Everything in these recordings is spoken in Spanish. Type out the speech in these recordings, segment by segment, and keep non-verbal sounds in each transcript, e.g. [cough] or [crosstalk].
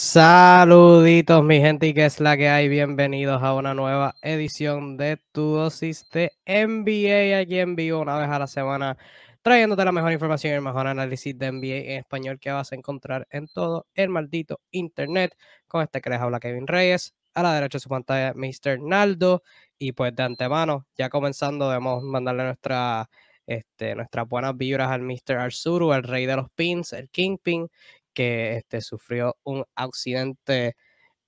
Saluditos mi gente y que es la que hay, bienvenidos a una nueva edición de tu dosis de NBA aquí en vivo una vez a la semana trayéndote la mejor información y el mejor análisis de NBA en español que vas a encontrar en todo el maldito internet con este que les habla Kevin Reyes, a la derecha de su pantalla Mr. Naldo y pues de antemano ya comenzando debemos mandarle nuestra, este, nuestras buenas vibras al Mr. Arzuru, el rey de los pins, el Kingpin que este, sufrió un accidente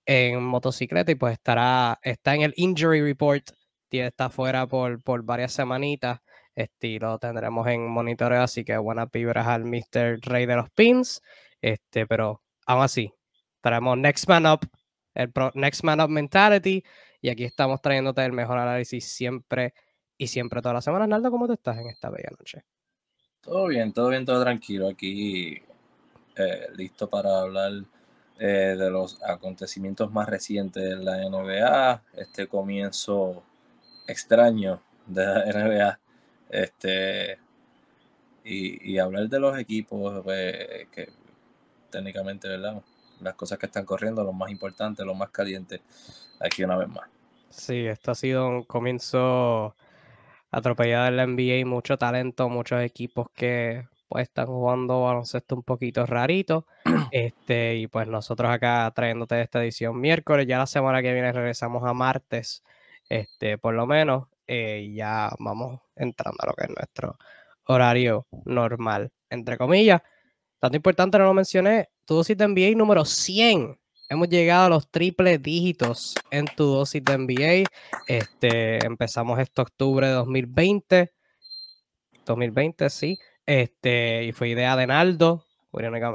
en motocicleta y pues estará, está en el injury report, está fuera por, por varias semanitas. Este, lo tendremos en monitoreo, así que buenas vibras al Mr. Rey de los Pins. Este, pero aún así, traemos Next Man Up, el Next Man Up Mentality, y aquí estamos trayéndote el mejor análisis siempre y siempre todas las semanas. Naldo, ¿cómo te estás en esta bella noche? Todo bien, todo bien, todo tranquilo. Aquí eh, listo para hablar eh, de los acontecimientos más recientes de la NBA, este comienzo extraño de la NBA, este, y, hablar de los equipos pues, que técnicamente, ¿verdad? Las cosas que están corriendo, lo más importante, lo más caliente, aquí una vez más. Sí, esto ha sido un comienzo atropellado en la NBA, mucho talento, muchos equipos que pues están jugando baloncesto un poquito rarito. [clears throat] Este, y pues nosotros acá trayéndote esta edición miércoles, ya la semana que viene regresamos a martes, este, por lo menos, eh, ya vamos entrando a lo que es nuestro horario normal, entre comillas. Tanto importante, no lo mencioné, tu dosis de NBA número 100. Hemos llegado a los triple dígitos en tu dosis de NBA. Este, empezamos este octubre de 2020. 2020, sí. Este, y fue idea de Naldo,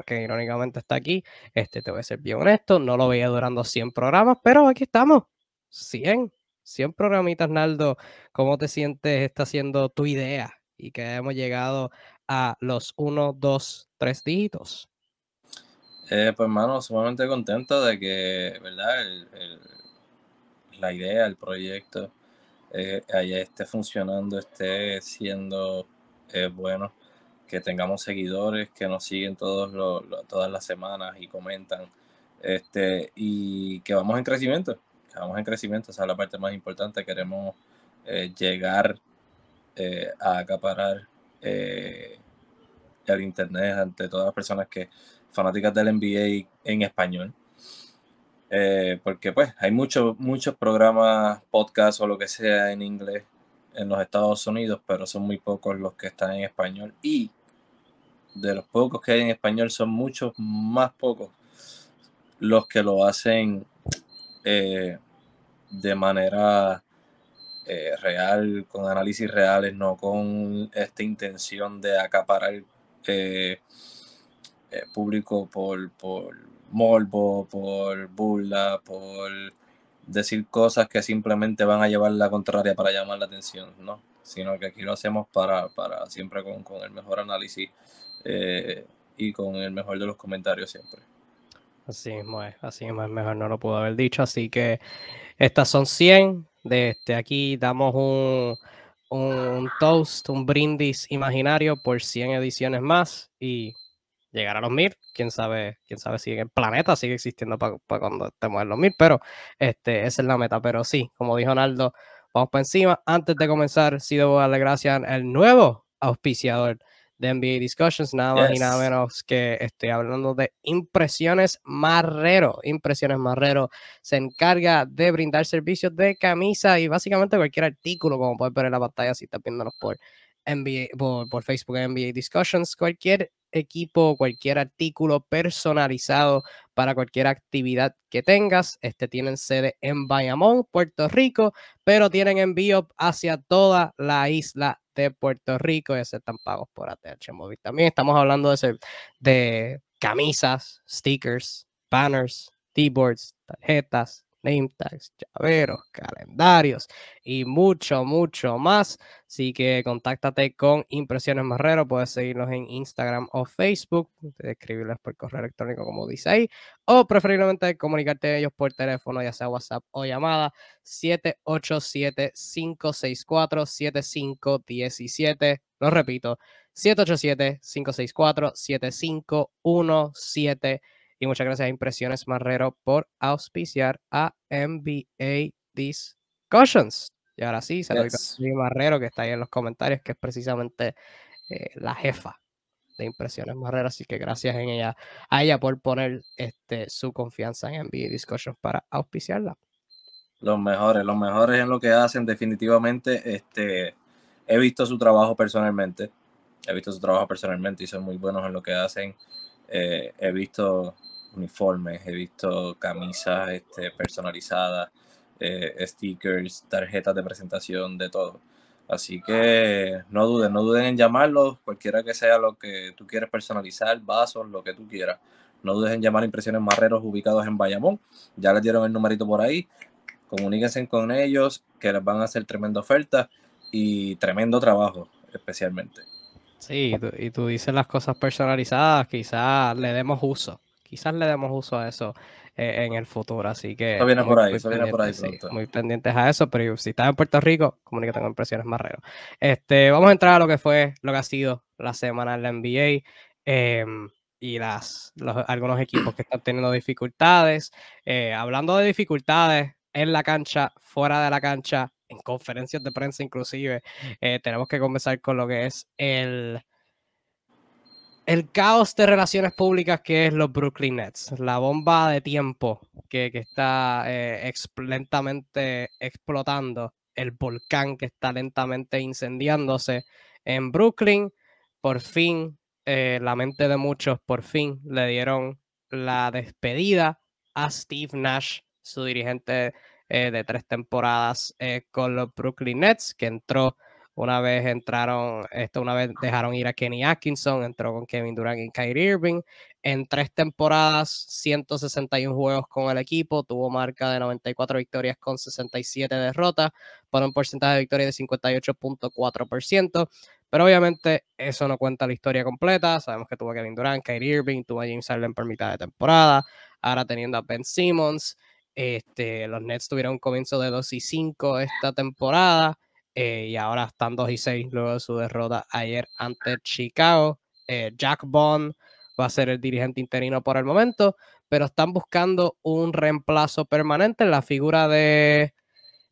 que irónicamente está aquí. Este, te voy a ser bien honesto, no lo veía durando 100 programas, pero aquí estamos. 100, 100 programitas, Naldo. ¿Cómo te sientes? Está siendo tu idea y que hemos llegado a los 1, 2, 3 dígitos. Eh, pues, hermano, sumamente contento de que, ¿verdad? la idea, el proyecto, eh, esté funcionando, esté siendo eh, bueno que tengamos seguidores que nos siguen todos todas las semanas y comentan. Este, y que vamos en crecimiento, que vamos en crecimiento, esa es la parte más importante. Queremos eh, llegar eh, a acaparar eh, el internet ante todas las personas que fanáticas del NBA en español. porque pues hay muchos muchos programas, podcasts o lo que sea en inglés en los Estados Unidos, pero son muy pocos los que están en español. Y de los pocos que hay en español, son muchos más pocos los que lo hacen eh, de manera eh, real, con análisis reales, no con esta intención de acaparar eh, público por, por morbo, por burla, por decir cosas que simplemente van a llevar la contraria para llamar la atención, ¿no? Sino que aquí lo hacemos para, para siempre con, con el mejor análisis eh, y con el mejor de los comentarios siempre. Así mismo es, así mismo es mejor, no lo puedo haber dicho, así que estas son 100, de este, aquí damos un, un toast, un brindis imaginario por 100 ediciones más y llegar a los mil. Quién sabe, quién sabe si el planeta sigue existiendo para cuando estemos en los mil, pero este, esa es la meta. Pero sí, como dijo Naldo, vamos para encima. Antes de comenzar, sí debo darle gracias al nuevo auspiciador de NBA Discussions, nada más y nada menos que estoy hablando de Impresiones Marrero. Impresiones Marrero se encarga de brindar servicios de camisa y básicamente cualquier artículo, como puedes ver en la pantalla si estás viéndonos por NBA, por, por Facebook NBA Discussions, cualquier equipo, cualquier artículo personalizado para cualquier actividad que tengas. Este tienen sede en Bayamón, Puerto Rico, pero tienen envío hacia toda la isla de Puerto Rico y aceptan pagos por ATH Móvil. También estamos hablando de, de camisas, stickers, banners, keyboards, tarjetas, name tags, llaveros, calendarios y mucho, mucho más. Así que contáctate con Impresiones Marrero. Puedes seguirnos en Instagram o Facebook, escribirles por correo electrónico como dice ahí, o preferiblemente comunicarte a ellos por teléfono, ya sea WhatsApp o llamada 787-564-7517. Lo repito, 787-564-7517 Y muchas gracias a Impresiones Marrero por auspiciar a NBA Discussions. Y ahora sí, se lo doy a Marrero, que está ahí en los comentarios, que es precisamente eh, la jefa de Impresiones Marrero. Así que gracias en ella, a ella por poner este, su confianza en NBA Discussions para auspiciarla. Los mejores, los mejores en lo que hacen, definitivamente. Este, he visto su trabajo personalmente. He visto su trabajo personalmente y son muy buenos en lo que hacen. Eh, he visto uniformes, he visto camisas este, personalizadas, eh, stickers, tarjetas de presentación, de todo. Así que no duden, no duden en llamarlos, cualquiera que sea lo que tú quieras personalizar, vasos, lo que tú quieras. No dudes en llamar a Impresiones Marreros ubicados en Bayamón. Ya les dieron el numerito por ahí. Comuníquense con ellos, que les van a hacer tremenda oferta y tremendo trabajo, especialmente. Sí, y tú, dices las cosas personalizadas, quizás le demos uso, quizás le demos uso a eso eh, en el futuro, así que... Eso viene por ahí, eso viene por ahí muy pendientes a eso, pero si estás en Puerto Rico, comunícate con Impresiones Marrero. Este, vamos a entrar a lo que fue, lo que ha sido la semana en la NBA. Em, y las, algunos equipos que están teniendo dificultades. Eh, hablando de dificultades en la cancha, fuera de la cancha, en conferencias de prensa inclusive, eh, tenemos que comenzar con lo que es el, el caos de relaciones públicas que es los Brooklyn Nets, la bomba de tiempo que, está eh, lentamente explotando, el volcán que está lentamente incendiándose en Brooklyn, por fin, eh, la mente de muchos, por fin le dieron la despedida a Steve Nash, su dirigente eh, de tres temporadas con los Brooklyn Nets, que entró una vez entraron, esto una vez dejaron ir a Kenny Atkinson, entró con Kevin Durant y Kyrie Irving. En tres temporadas, 161 juegos con el equipo, tuvo marca de 94 victorias con 67 derrotas, por un porcentaje de victoria de 58.4%. Pero obviamente eso no cuenta la historia completa. Sabemos que tuvo a Kevin Durant, Kyrie Irving, tuvo a James Harden por mitad de temporada, ahora teniendo a Ben Simmons. Este, los Nets tuvieron un comienzo de 2 y 5 esta temporada eh, y ahora están 2 y 6 luego de su derrota ayer ante Chicago. Eh, Jack Bond va a ser el dirigente interino por el momento, pero están buscando un reemplazo permanente en la figura de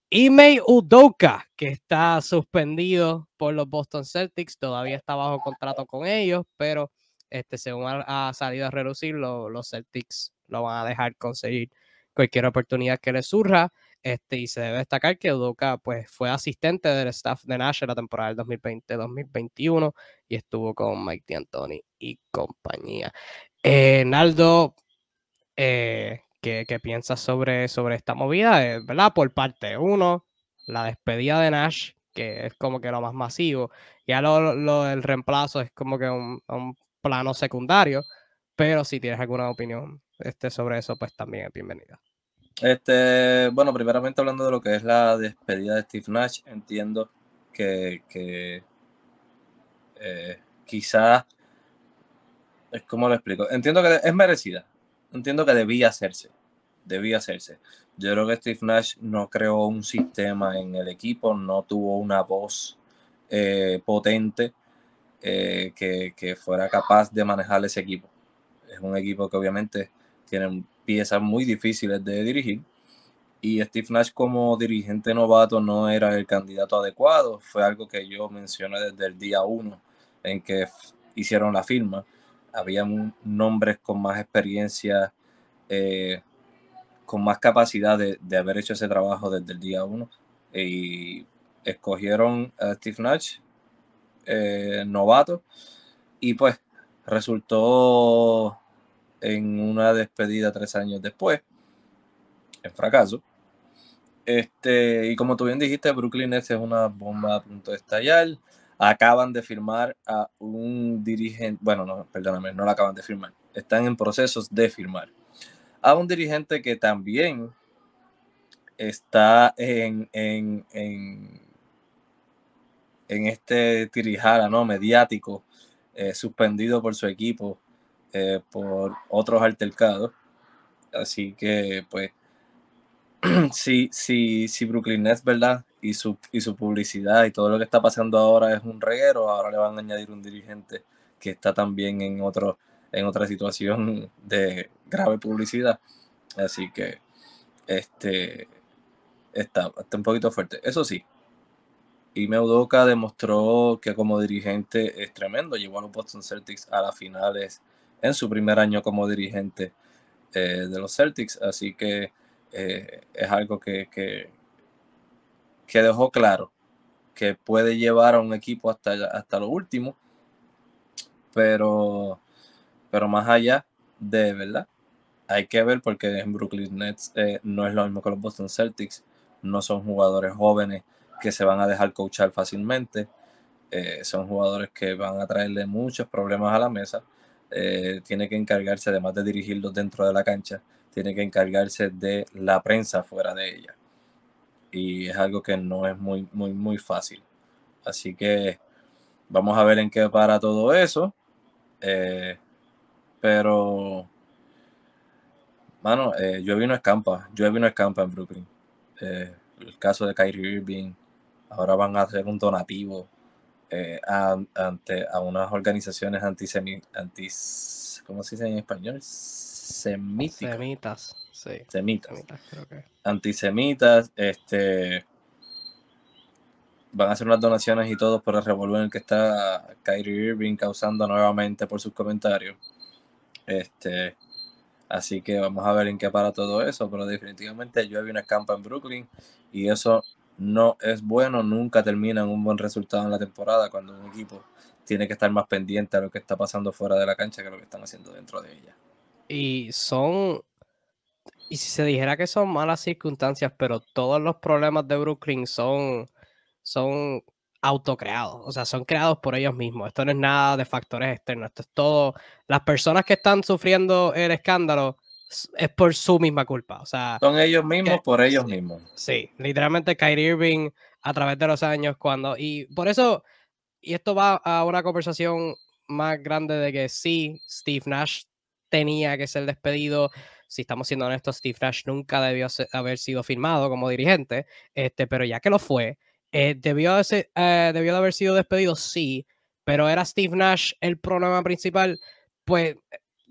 Ime Udoka, que está suspendido por los Boston Celtics, todavía está bajo contrato con ellos, pero este, según ha, salido a reducir, los Celtics lo van a dejar conseguir cualquier oportunidad que le surja. Este, y se debe destacar que Udoka pues, fue asistente del staff de Nash en la temporada del 2020-2021 y estuvo con Mike D'Antoni y compañía. Eh, Naldo, eh, ¿qué, piensas sobre, sobre esta movida? Eh, ¿Verdad? Por parte uno, la despedida de Nash, que es como que lo más masivo. Ya lo, lo el reemplazo es como que un, un plano secundario. Pero si tienes alguna opinión este, sobre eso, pues también es bienvenida. Este, bueno, primeramente hablando de lo que es la despedida de Steve Nash, entiendo que, que eh, quizás, es como lo explico, entiendo que es merecida, entiendo que debía hacerse, debía hacerse. Yo creo que Steve Nash no creó un sistema en el equipo, no tuvo una voz eh, potente eh, que fuera capaz de manejar ese equipo. Es un equipo que obviamente tienen piezas muy difíciles de dirigir. Y Steve Nash como dirigente novato no era el candidato adecuado. Fue algo que yo mencioné desde el día uno en que hicieron la firma. Había nombres con más experiencia, eh, con más capacidad de, haber hecho ese trabajo desde el día uno. Y escogieron a Steve Nash, eh, novato, y pues resultó en una despedida tres años después, en fracaso. Este, y como tú bien dijiste, Brooklyn Nets es una bomba a punto de estallar. Acaban de firmar a un dirigente, bueno, no, perdóname, no la acaban de firmar, están en procesos de firmar a un dirigente que también está en, en, en, en este tirijara ¿no? mediático, eh, suspendido por su equipo eh, por otros altercados. Así que, pues, [clears throat] si, si, si Brooklyn Nets, ¿verdad? Y su, y su publicidad y todo lo que está pasando ahora es un reguero, ahora le van a añadir un dirigente que está también en, otro, en otra situación [laughs] de grave publicidad. Así que este está, está un poquito fuerte. Eso sí, y Udoka demostró que como dirigente es tremendo. Llevó a los Boston Celtics a las finales en su primer año como dirigente eh, de los Celtics. Así que eh, es algo que, que, dejó claro que puede llevar a un equipo hasta, hasta lo último. Pero, pero más allá de verdad, hay que ver porque en Brooklyn Nets eh, no es lo mismo que los Boston Celtics. No son jugadores jóvenes que se van a dejar coachar fácilmente. Son jugadores que van a traerle muchos problemas a la mesa. Eh, tiene que encargarse, además de dirigirlos dentro de la cancha, tiene que encargarse de la prensa fuera de ella. Y es algo que no es muy, muy, muy fácil. Así que vamos a ver en qué para todo eso. Eh, pero, mano, eh, yo vino a escampa. Yo vino a escampa en Brooklyn. el caso de Kyrie Irving, ahora van a hacer un donativo eh, a, ante, a unas organizaciones antisemitas, ¿cómo se dice en español? Semíticas. Semitas, sí. Semitas. Antisemitas, este van a hacer unas donaciones y todo por el revolver en el que está Kyrie Irving causando nuevamente por sus comentarios. Este, así que vamos a ver en qué para todo eso, pero definitivamente yo vi una escampa en Brooklyn y eso no es bueno, nunca terminan un buen resultado en la temporada cuando un equipo tiene que estar más pendiente a lo que está pasando fuera de la cancha que lo que están haciendo dentro de ella. Y son, y si se dijera que son malas circunstancias, pero todos los problemas de Brooklyn son, son autocreados, o sea, son creados por ellos mismos. Esto no es nada de factores externos, esto es todo, las personas que están sufriendo el escándalo es por su misma culpa. O sea, son ellos mismos por ellos mismos. Sí, literalmente Kyrie Irving a través de los años cuando y por eso y esto va a una conversación más grande de que sí, Steve Nash tenía que ser despedido. Si estamos siendo honestos, Steve Nash nunca debió haber sido firmado como dirigente, este, pero ya que lo fue, eh, debió, eh, debió de haber sido despedido, sí, pero era Steve Nash el problema principal. Pues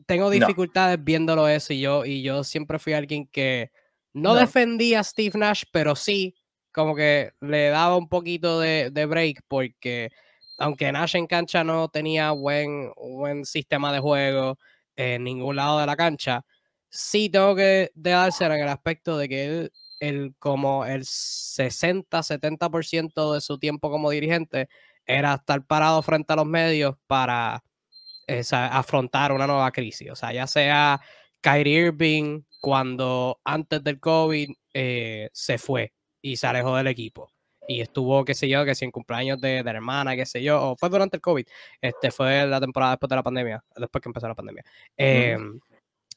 tengo dificultades viéndolo eso y yo, y yo siempre fui alguien que no, defendía a Steve Nash, pero sí como que le daba un poquito de, break porque aunque Nash en cancha no tenía buen, buen sistema de juego en ningún lado de la cancha, sí tengo que darse en el aspecto de que él, él como el 60-70% de su tiempo como dirigente era estar parado frente a los medios para afrontar una nueva crisis. O sea, ya sea Kyrie Irving cuando antes del COVID eh, se fue y se alejó del equipo. Y estuvo, qué sé yo, que si en cumpleaños de, la hermana, qué sé yo, o fue durante el COVID, este fue la temporada después de la pandemia, después que empezó la pandemia. Em,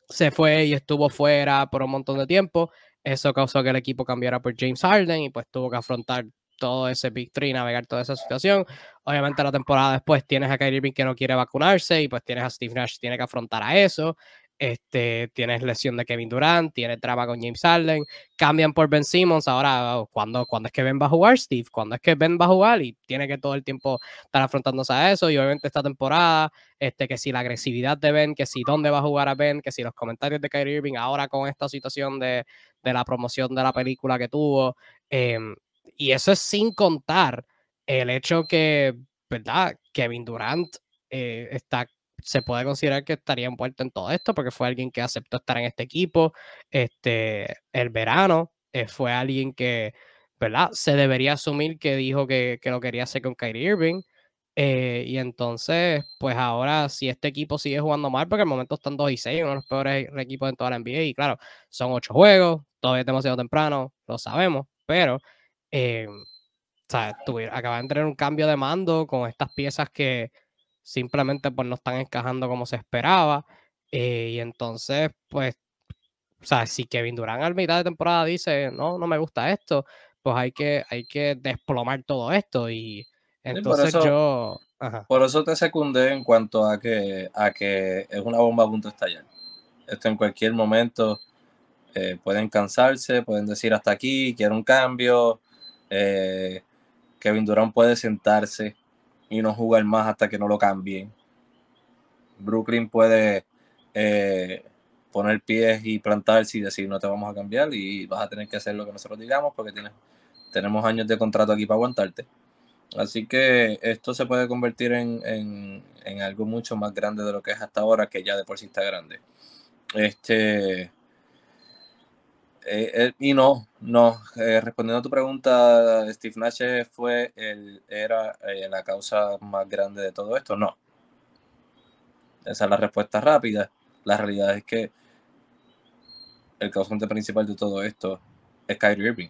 se fue y estuvo fuera por un montón de tiempo. Eso causó que el equipo cambiara por James Harden y pues tuvo que afrontar todo ese Big Three, navegar toda esa situación. Obviamente la temporada después tienes a Kyrie Irving que no quiere vacunarse y pues tienes a Steve Nash que tiene que afrontar a eso. Este, tienes lesión de Kevin Durant, tienes traba con James Harden, cambian por Ben Simmons. Ahora, oh, ¿cuándo, es que Ben va a jugar, Steve? ¿Cuándo es que Ben va a jugar? Y tiene que todo el tiempo estar afrontándose a eso. Y obviamente esta temporada, este, que si la agresividad de Ben, que si dónde va a jugar a Ben, que si los comentarios de Kyrie Irving ahora con esta situación de, de la promoción de la película que tuvo. Eh, y eso es sin contar el hecho que, ¿verdad? Kevin Durant eh, está, se puede considerar que estaría envuelto en todo esto porque fue alguien que aceptó estar en este equipo. Este, el verano eh, fue alguien que, ¿verdad? Se debería asumir que dijo que, que lo quería hacer con Kyrie Irving. Eh, y entonces, pues ahora, si este equipo sigue jugando mal, porque al momento están 2 y 6, uno de los peores equipos en toda la NBA, y claro, son 8 juegos, todavía es demasiado temprano, lo sabemos, pero eh, o sea, acaban de tener un cambio de mando con estas piezas que simplemente pues no están encajando como se esperaba. Eh, y entonces, pues, o sea, si Kevin Durant al mitad de temporada dice, no, no me gusta esto, pues hay que, hay que desplomar todo esto. Y entonces yo... Por eso te secundé en cuanto a que, a que es una bomba a punto de estallar. Esto en cualquier momento eh, pueden cansarse, pueden decir hasta aquí, quiero un cambio, eh, Kevin Durant puede sentarse y no jugar más hasta que no lo cambien. Brooklyn puede eh, poner pies y plantarse y decir no te vamos a cambiar y vas a tener que hacer lo que nosotros digamos porque tienes, tenemos años de contrato aquí para aguantarte. Así que esto se puede convertir en, algo mucho más grande de lo que es hasta ahora, que ya de por sí está grande. Este. Eh, eh, y no, no, eh, respondiendo a tu pregunta, Steve Nash fue el, era la causa más grande de todo esto. No. Esa es la respuesta rápida. La realidad es que el causante principal de todo esto es Kyrie Irving.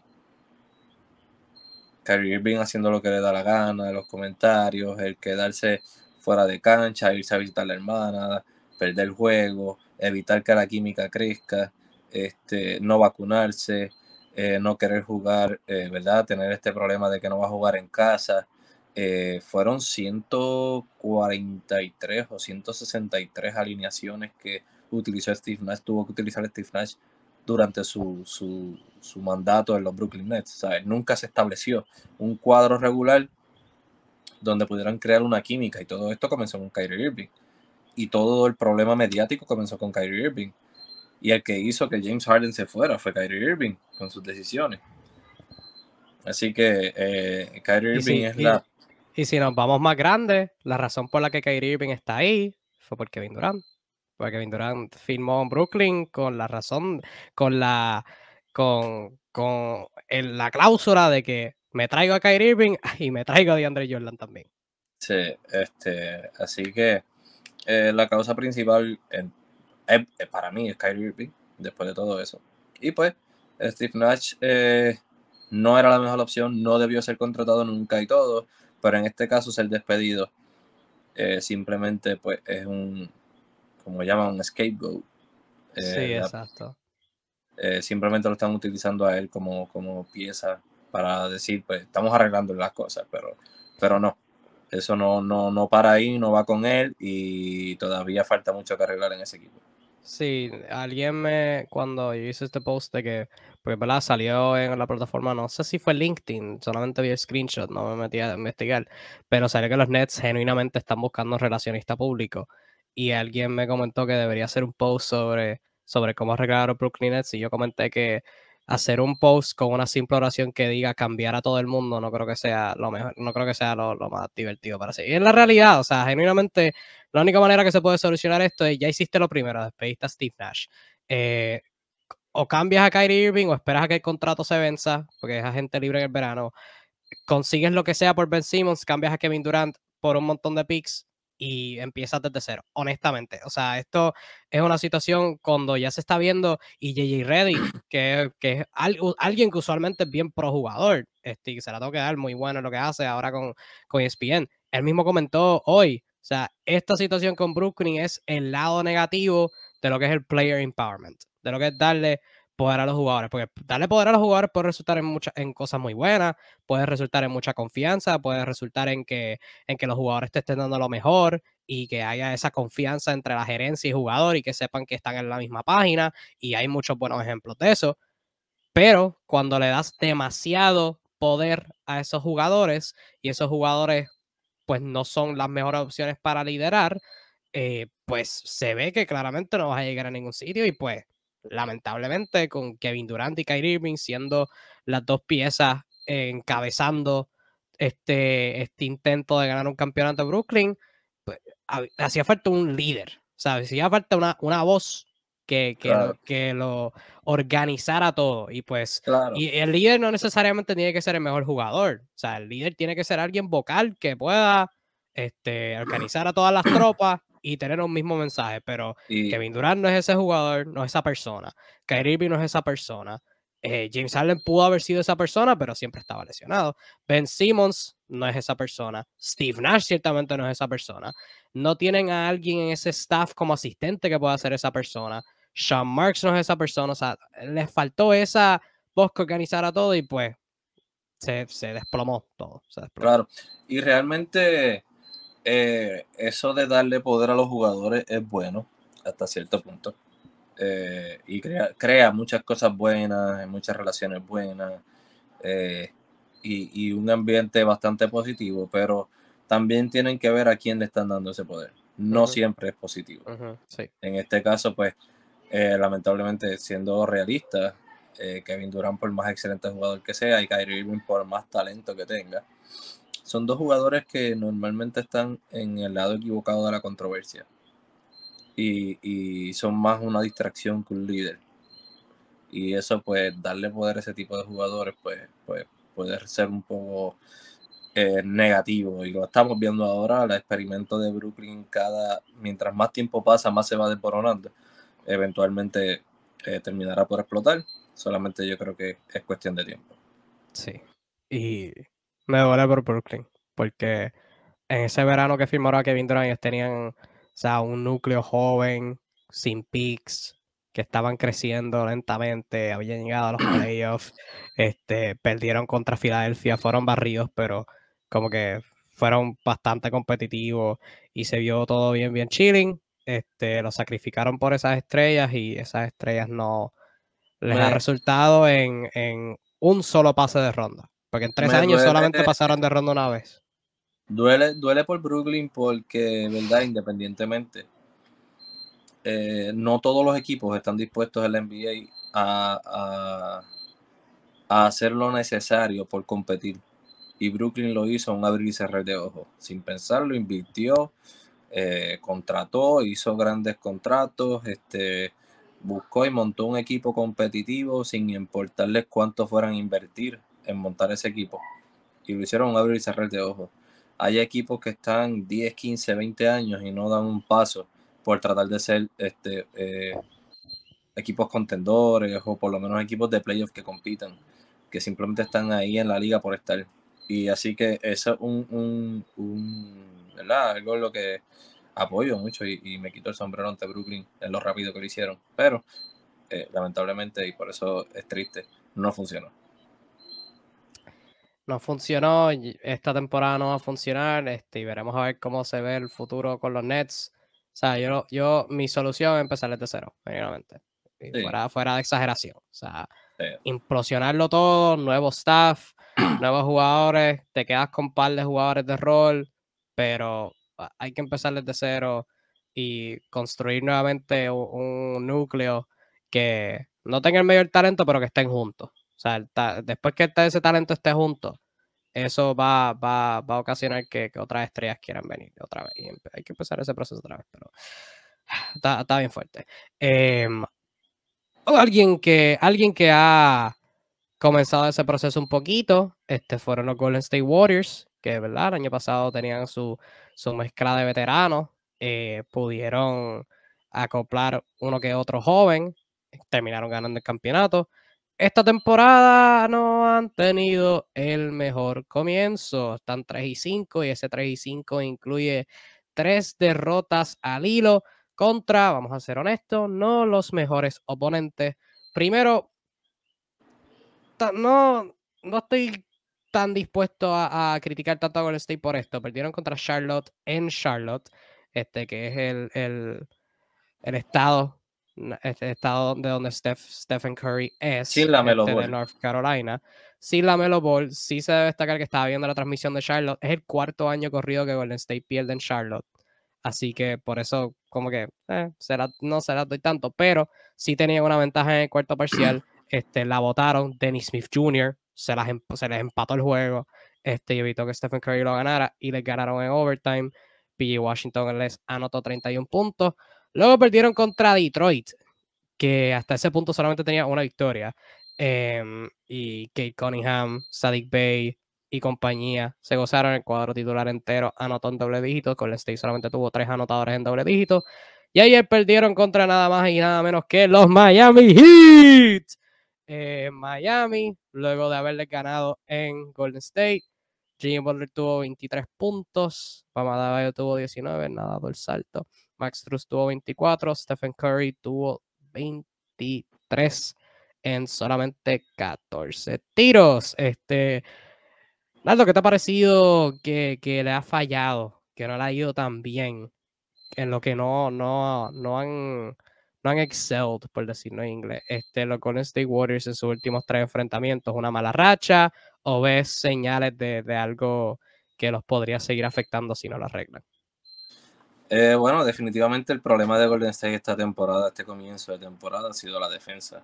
Kyrie Irving haciendo lo que le da la gana, los comentarios, el quedarse fuera de cancha, irse a visitar a la hermana, perder el juego, evitar que la química crezca, este, no vacunarse, eh, no querer jugar, eh, ¿verdad? Tener este problema de que no va a jugar en casa. Eh, fueron 143 o 163 alineaciones que utilizó Steve Nash, tuvo que utilizar Steve Nash durante su, su, su mandato en los Brooklyn Nets. Nunca se estableció un cuadro regular donde pudieran crear una química y todo esto comenzó con Kyrie Irving. Y todo el problema mediático comenzó con Kyrie Irving. Y el que hizo que James Harden se fuera fue Kyrie Irving con sus decisiones. Así que eh, Kyrie Irving es la... Y si nos vamos más grandes, la razón por la que Kyrie Irving está ahí fue porque Kevin Durant. Porque Kevin Durant firmó en Brooklyn con la razón, con la con, con la cláusula de que me traigo a Kyrie Irving [laughs] y me traigo a DeAndre Jordan también. Sí, este, así que eh, la causa principal para mí es Kyrie Irving, después de todo eso. Y pues, Steve Nash eh, no era la mejor opción, no debió ser contratado nunca y todo, pero en este caso ser despedido eh, simplemente pues es un, como llaman, un scapegoat. sí, exacto. Eh, simplemente lo están utilizando a él como, como pieza para decir, pues estamos arreglando las cosas, pero, pero no. Eso no, no, no para ahí, no va con él y todavía falta mucho que arreglar en ese equipo. Sí, alguien me, cuando yo hice este post de que, pues, ¿verdad? Salió en la plataforma, no sé si fue LinkedIn, solamente vi el screenshot, no me metí a investigar, pero salió que los Nets genuinamente están buscando relacionista público y alguien me comentó que debería hacer un post sobre sobre cómo arreglar a Brooklyn Nets y yo comenté que hacer un post con una simple oración que diga cambiar a todo el mundo no creo que sea lo mejor, no creo que sea lo, más divertido para sí. Y en la realidad, o sea, genuinamente, la única manera que se puede solucionar esto es ya hiciste lo primero, despediste a Steve Nash. Eh, o cambias a Kyrie Irving o esperas a que el contrato se venza, porque es agente libre en el verano. Consigues lo que sea por Ben Simmons, cambias a Kevin Durant por un montón de picks y empiezas desde cero, honestamente. O sea, esto es una situación cuando ya se está viendo y JJ Reddy, [clears throat] que, que es alguien que usualmente es bien pro jugador, este, y se la tengo que dar muy bueno en lo que hace ahora con, con ESPN. Él mismo comentó hoy, o sea, esta situación con Brooklyn es el lado negativo de lo que es el player empowerment, de lo que es darle poder a los jugadores, porque darle poder a los jugadores puede resultar en, muchas en cosas muy buenas, puede resultar en mucha confianza, puede resultar en que, en que los jugadores te estén dando lo mejor y que haya esa confianza entre la gerencia y jugador y que sepan que están en la misma página y hay muchos buenos ejemplos de eso, pero cuando le das demasiado poder a esos jugadores y esos jugadores pues no son las mejores opciones para liderar, eh, pues se ve que claramente no vas a llegar a ningún sitio y pues lamentablemente, con Kevin Durant y Kyrie Irving siendo las dos piezas encabezando este, este intento de ganar un campeonato de Brooklyn, pues, hacía falta un líder, ¿sabes? Hacía falta una, una voz que, que, lo, que lo organizara todo. Y pues, y el líder no necesariamente tiene que ser el mejor jugador. O sea, el líder tiene que ser alguien vocal que pueda este, organizar a todas las tropas y tener un mismo mensaje, pero Kevin Durant no es ese jugador, no es esa persona. Kyrie Irving no es esa persona. Eh, James Harden pudo haber sido esa persona, pero siempre estaba lesionado. Ben Simmons no es esa persona. Steve Nash ciertamente no es esa persona. No tienen a alguien en ese staff como asistente que pueda ser esa persona. Sean Marks no es esa persona. O sea, les faltó esa voz que organizara todo y pues se, desplomó todo. Claro. Y realmente eh, eso de darle poder a los jugadores es bueno hasta cierto punto. Eh, y crea, crea, muchas cosas buenas, muchas relaciones buenas eh, y, un ambiente bastante positivo, pero también tienen que ver a quién le están dando ese poder. No siempre es positivo. En este caso, pues, Eh, lamentablemente, siendo realista, eh, Kevin Durant, por más excelente jugador que sea, y Kyrie Irving, por más talento que tenga, son dos jugadores que normalmente están en el lado equivocado de la controversia. Y, y son más una distracción que un líder. Y eso, pues, darle poder a ese tipo de jugadores, pues, pues puede ser un poco eh, negativo y lo estamos viendo ahora, el experimento de Brooklyn cada, mientras más tiempo pasa, más se va desboronando. Eventualmente eh, terminará por explotar, solamente yo creo que es cuestión de tiempo. Sí, y me duele por Brooklyn, porque en ese verano que firmaron a Kevin Durant ellos tenían o sea, un núcleo joven, sin picks, que estaban creciendo lentamente, habían llegado a los [clears throat] playoffs, este, perdieron contra Filadelfia, fueron barridos, pero como que fueron bastante competitivos y se vio todo bien, bien chilling. Este, lo sacrificaron por esas estrellas y esas estrellas no les ha resultado en, un solo pase de ronda. Porque en tres años solamente pasaron de ronda una vez. Duele, duele por Brooklyn porque, ¿verdad? Independientemente, eh, no todos los equipos están dispuestos en la NBA a, a hacer lo necesario por competir y Brooklyn lo hizo un abrir y cerrar de ojos. Sin pensarlo, invirtió, eh, contrató, hizo grandes contratos, este, buscó y montó un equipo competitivo sin importarles cuánto fueran a invertir en montar ese equipo. Y lo hicieron un abrir y cerrar de ojos. Hay equipos que están 10, 15, 20 años y no dan un paso por tratar de ser este, eh, equipos contendores o por lo menos equipos de playoffs que compitan, que simplemente están ahí en la liga por estar. Y así que eso es un, ¿verdad? Algo lo que apoyo mucho y, me quito el sombrero ante Brooklyn en lo rápido que lo hicieron. Pero eh, lamentablemente, y por eso es triste, no funcionó. No funcionó, esta temporada no va a funcionar, este, y veremos a ver cómo se ve el futuro con los Nets. O sea, yo, yo mi solución es empezar desde cero, generalmente. Fuera, fuera de exageración. O sea, implosionarlo todo, nuevo staff, [clears throat] nuevos jugadores, te quedas con un par de jugadores de rol, pero hay que empezar desde cero y construir nuevamente un, núcleo que no tenga el mayor talento, pero que estén juntos. O sea, después que ese talento esté junto, eso va, va, va a ocasionar que, otras estrellas quieran venir otra vez. Hay que empezar ese proceso otra vez, pero está, bien fuerte. Em, alguien, que, alguien que ha comenzado ese proceso un poquito, este, fueron los Golden State Warriors, que verdad, el año pasado tenían su, su mezcla de veteranos, eh, pudieron acoplar uno que otro joven, terminaron ganando el campeonato. Esta temporada no han tenido el mejor comienzo, están 3 y 5 y ese 3 y 5 incluye tres derrotas al hilo contra, vamos a ser honestos, no los mejores oponentes. Primero, no, no estoy tan dispuesto a, criticar tanto a Golden State por esto. Perdieron contra Charlotte en Charlotte, este que es el, el, estado, estado de donde Stephen Curry es. Sin la Melo este, de North Carolina. Sin la Melo Ball, sí se debe destacar que estaba viendo la transmisión de Charlotte. Es el cuarto año corrido que Golden State pierde en Charlotte. Así que por eso, como que, eh, no se la doy tanto, pero sí tenía una ventaja en el cuarto parcial. [clears throat] Este, la votaron, Dennis Smith Jr. Se, las, se les empató el juego este, y evitó que Stephen Curry lo ganara y les ganaron en overtime. PG Washington les anotó 31 puntos. Luego perdieron contra Detroit, que hasta ese punto solamente tenía una victoria. Em, y Kate Cunningham, Sadik Bay y compañía se gozaron el cuadro titular entero, anotó en doble dígito. El State solamente tuvo tres anotadores en doble dígito. Y ayer perdieron contra nada más y nada menos que los Miami Heat. Eh, Miami, luego de haberle ganado en Golden State. Jimmy Butler tuvo 23 puntos, Pamada tuvo 19, nada el salto. Max Truss tuvo 24, Stephen Curry tuvo 23 en solamente 14 tiros. Este, Naldo, ¿qué te ha parecido que, le ha fallado? Que no le ha ido tan bien. En lo que no, no, no han no han excelled, por decirlo en inglés, este, los Golden State Warriors en sus últimos tres enfrentamientos, una mala racha, o ves señales de, algo que los podría seguir afectando si no lo arreglan? Eh, bueno, definitivamente el problema de Golden State esta temporada, este comienzo de temporada, ha sido la defensa.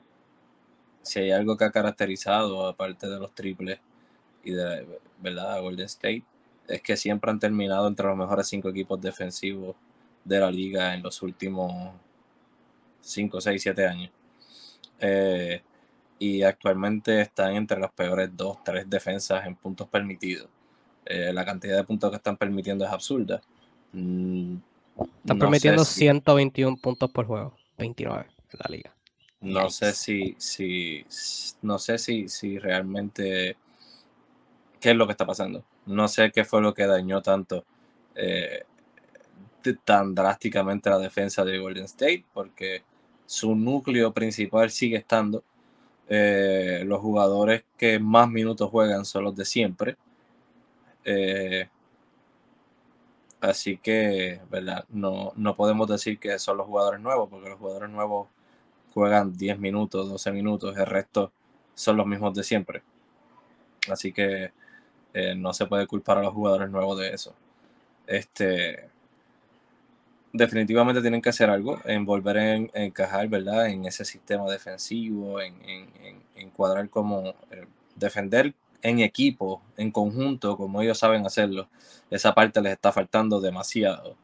Si hay algo que ha caracterizado, aparte de los triples y de verdad Golden State, es que siempre han terminado entre los mejores cinco equipos defensivos de la liga en los últimos 5, 6, 7 años. Eh, y actualmente están entre las peores dos, tres defensas en puntos permitidos. Eh, la cantidad de puntos que están permitiendo es absurda. Mm, están permitiendo 121 puntos por juego, 29 en la liga. No sé si, si, no sé si, si realmente qué es lo que está pasando. No sé qué fue lo que dañó tanto eh, tan drásticamente la defensa de Golden State, porque su núcleo principal sigue estando. Eh, los jugadores que más minutos juegan son los de siempre. Eh, así que, ¿verdad? No, no podemos decir que son los jugadores nuevos, porque los jugadores nuevos juegan 10 minutos, 12 minutos, el resto son los mismos de siempre. Así que eh, no se puede culpar a los jugadores nuevos de eso. Este, definitivamente tienen que hacer algo en volver a encajar, ¿verdad? En ese sistema defensivo, en, en, cuadrar como eh, defender en equipo, en conjunto, como ellos saben hacerlo. Esa parte les está faltando demasiado.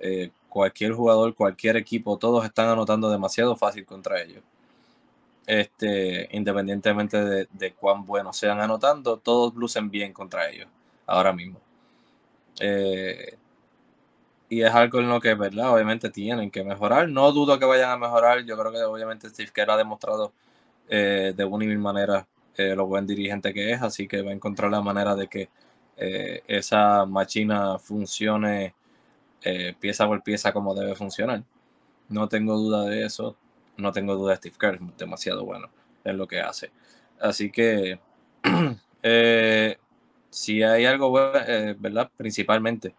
Eh, cualquier jugador, cualquier equipo, todos están anotando demasiado fácil contra ellos. Este, independientemente de, cuán buenos sean anotando, todos lucen bien contra ellos ahora mismo. Eh, y es algo en lo que, ¿verdad? Obviamente tienen que mejorar. No dudo que vayan a mejorar. Yo creo que obviamente Steve Kerr ha demostrado eh, de una y mil maneras eh, lo buen dirigente que es, así que va a encontrar la manera de que eh, esa máquina funcione pieza por pieza como debe funcionar. No tengo duda de eso. No tengo duda de Steve Kerr, es demasiado bueno en lo que hace. Así que [clears throat] si hay algo, ¿verdad? Principalmente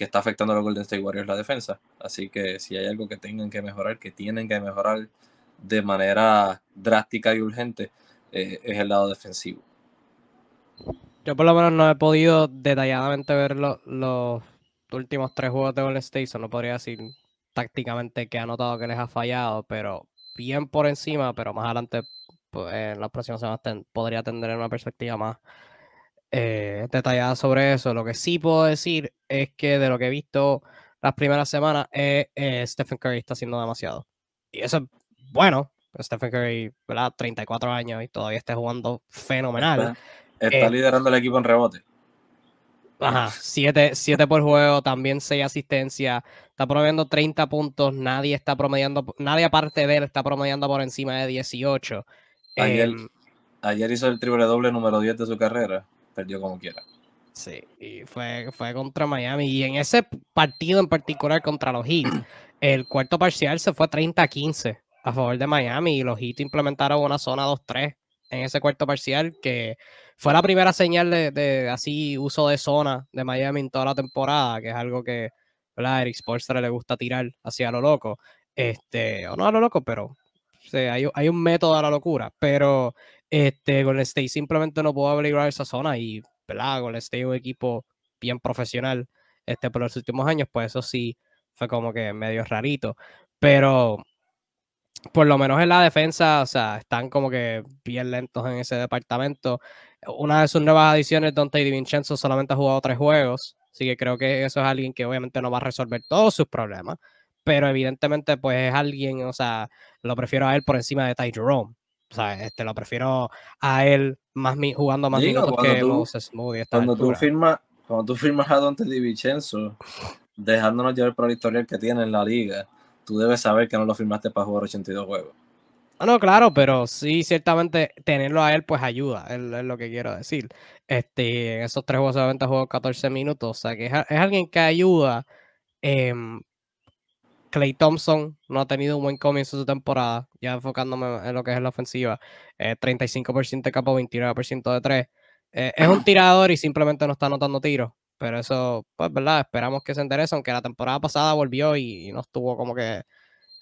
que está afectando a los Golden State Warriors la defensa. Así que si hay algo que tengan que mejorar, que tienen que mejorar de manera drástica y urgente, es el lado defensivo. Yo por lo menos no he podido detalladamente ver los últimos tres juegos de Golden State, no podría decir tácticamente que ha notado que les ha fallado, pero bien por encima, pero más adelante pues, en las próximas semanas podría tener una perspectiva más eh, detallada sobre eso. Lo que sí puedo decir es que de lo que he visto las primeras semanas, eh, eh, Stephen Curry está haciendo demasiado. Y eso es bueno. Stephen Curry, ¿verdad? 34 años y todavía está jugando fenomenal. Está, liderando el equipo en rebote. Ajá, 7 por juego, también 6 asistencias, está promediando 30 puntos, nadie está promediando, nadie aparte de él está promediando por encima de 18. Ayer, em, ayer hizo el triple doble número 10 de su carrera perdió como quiera. Sí, y fue, fue contra Miami. Y en ese partido en particular contra los Heat, el cuarto parcial se fue 30-15 a favor de Miami y los Heat implementaron una zona 2-3 en ese cuarto parcial que fue la primera señal de, así uso de zona de Miami en toda la temporada, que es algo que a Eric Sporster le gusta tirar hacia lo loco. Este, o no a lo loco, pero hay, hay, un método a la locura. Pero este, Golden State simplemente no pudo averiguar esa zona y, ¿verdad? Golden State es un equipo bien profesional este, por los últimos años, pues eso sí fue como que medio rarito. Pero por lo menos en la defensa, o sea, están como que bien lentos en ese departamento. Una de sus nuevas adiciones, Dante DiVincenzo, solamente ha jugado tres juegos, así que creo que eso es alguien que obviamente no va a resolver todos sus problemas, pero evidentemente pues es alguien, o sea, lo prefiero a él por encima de Ty Jerome. O sea, este, lo prefiero a él más jugando más minutos que tú, Moses Moody. Cuando tú, firmas, cuando tú firmas a Dante DiVincenzo, dejándonos llevar por el historial que tiene en la liga, tú debes saber que no lo firmaste para jugar 82 juegos. Ah, no, claro, pero sí, ciertamente tenerlo a él pues ayuda, es, lo que quiero decir. Este, en esos tres juegos solamente jugó 14 minutos, o sea que es, alguien que ayuda, eh, Clay Thompson no ha tenido un buen comienzo de su temporada, ya enfocándome en lo que es la ofensiva. 35% eh, de campo, 29% de 3. Eh, es un tirador y simplemente no está anotando tiros. Pero eso, pues, ¿verdad? Esperamos que se enderece, aunque la temporada pasada volvió y, no estuvo como que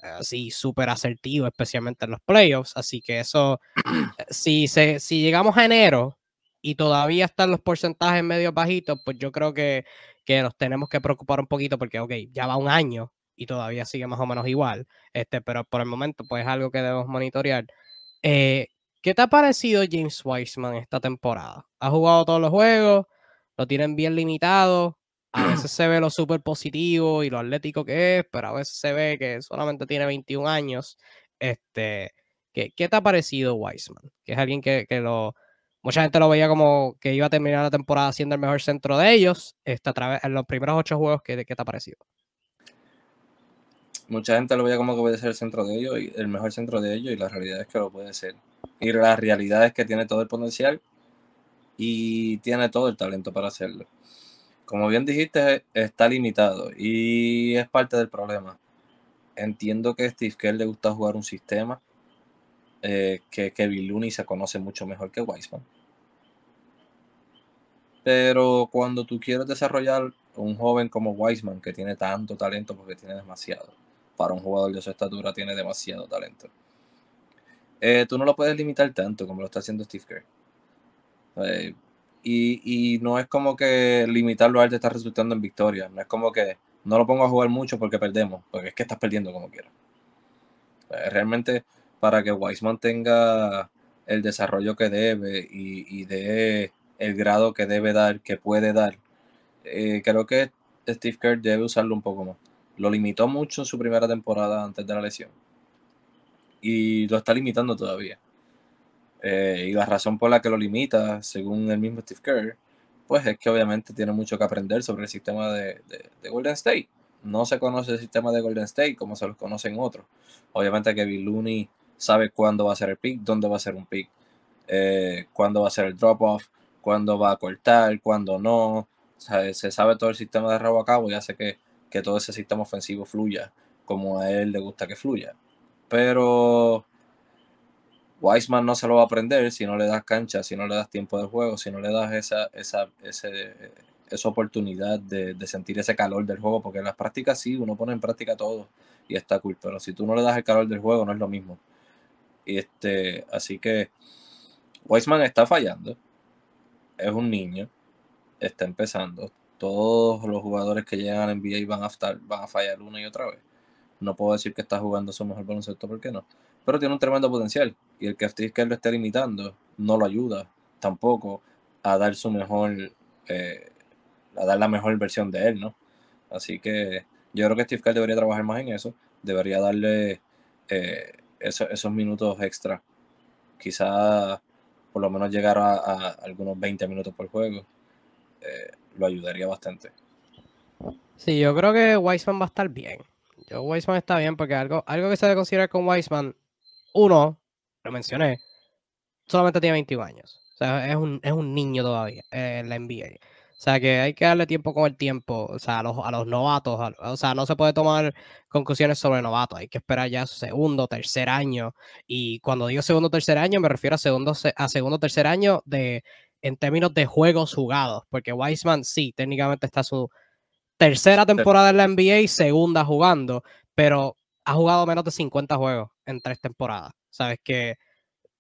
así súper asertivo, especialmente en los playoffs. Así que eso, [clears throat] si, se, si llegamos a enero y todavía están los porcentajes medio bajitos, pues yo creo que que nos tenemos que preocupar un poquito porque, ok, ya va un año y todavía sigue más o menos igual, este, pero por el momento pues es algo que debemos monitorear. Eh, ¿Qué te ha parecido James Wiseman esta temporada? ¿Ha jugado todos los juegos? ¿Lo tienen bien limitado? A [clears throat] veces se ve lo súper positivo y lo atlético que es, pero a veces se ve que solamente tiene 21 años. Este, ¿qué, qué te ha parecido Wiseman? Que es alguien que, que, lo... Mucha gente lo veía como que iba a terminar la temporada siendo el mejor centro de ellos. Este, a través, en los primeros ocho juegos, ¿qué, qué te ha parecido? mucha gente lo veía como que puede ser el centro de ellos, y el mejor centro de ellos, y la realidad es que lo puede ser. Y la realidad es que tiene todo el potencial y tiene todo el talento para hacerlo. Como bien dijiste, está limitado y es parte del problema. Entiendo que a Steve Kerr le gusta jugar un sistema eh, que Kevin Looney se conoce mucho mejor que Wiseman. Pero cuando tú quieres desarrollar un joven como Wiseman, que tiene tanto talento porque tiene demasiado, para un jugador de su estatura tiene demasiado talento. Eh, tú no lo puedes limitar tanto como lo está haciendo Steve Kerr. Eh, y, y, no es como que limitarlo a él te está resultando en victoria. No es como que no lo pongo a jugar mucho porque perdemos, porque es que estás perdiendo como quieras. Eh, realmente, para que Wiseman tenga el desarrollo que debe y, dé el grado que debe dar, que puede dar, creo que Steve Kerr debe usarlo un poco más. Lo limitó mucho en su primera temporada antes de la lesión. Y lo está limitando todavía. Eh, y la razón por la que lo limita, según el mismo Steve Kerr, pues es que obviamente tiene mucho que aprender sobre el sistema de, Golden State. No se conoce el sistema de Golden State como se los conocen otros. Obviamente que Bill Looney sabe cuándo va a ser el pick, dónde va a ser un pick, eh, cuándo va a ser el drop-off, cuándo va a cortar, cuándo no. se sabe todo el sistema de rabo a cabo y hace que que todo ese sistema ofensivo fluya como a él le gusta que fluya. Pero Wiseman no se lo va a aprender si no le das cancha, si no le das tiempo de juego, si no le das esa, esa, esa oportunidad de, sentir ese calor del juego, porque en las prácticas sí, uno pone en práctica todo y está cool, pero si tú no le das el calor del juego no es lo mismo. Y este, así que Wiseman está fallando, es un niño, está empezando, todos los jugadores que llegan al NBA van a, estar, van a fallar una y otra vez. No puedo decir que está jugando su mejor baloncesto, ¿por qué no? Pero tiene un tremendo potencial. Y el que Steve Kerr lo esté limitando no lo ayuda tampoco a dar su mejor, eh, a dar la mejor versión de él, ¿no? Así que yo creo que Steve Kerr debería trabajar más en eso. Debería darle eh, esos minutos extra. Quizá por lo menos llegar a, algunos 20 minutos por juego. Eh, lo ayudaría bastante. Sí, yo creo que Wiseman va a estar bien. Yo, Wiseman está bien porque algo, algo que se debe considerar con Wiseman, uno, lo mencioné, solamente tiene 21 años. O sea, es un, es un niño todavía en la NBA. O sea, que hay que darle tiempo con el tiempo, o sea, a los, a los novatos. o sea, no se puede tomar conclusiones sobre novatos. Hay que esperar ya su segundo, tercer año. Y cuando digo segundo, tercer año, me refiero a segundo, a segundo, tercer año de en términos de juegos jugados, porque Wiseman sí, técnicamente está su tercera temporada en la NBA y segunda jugando, pero ha jugado menos de 50 juegos en tres temporadas. Sabes que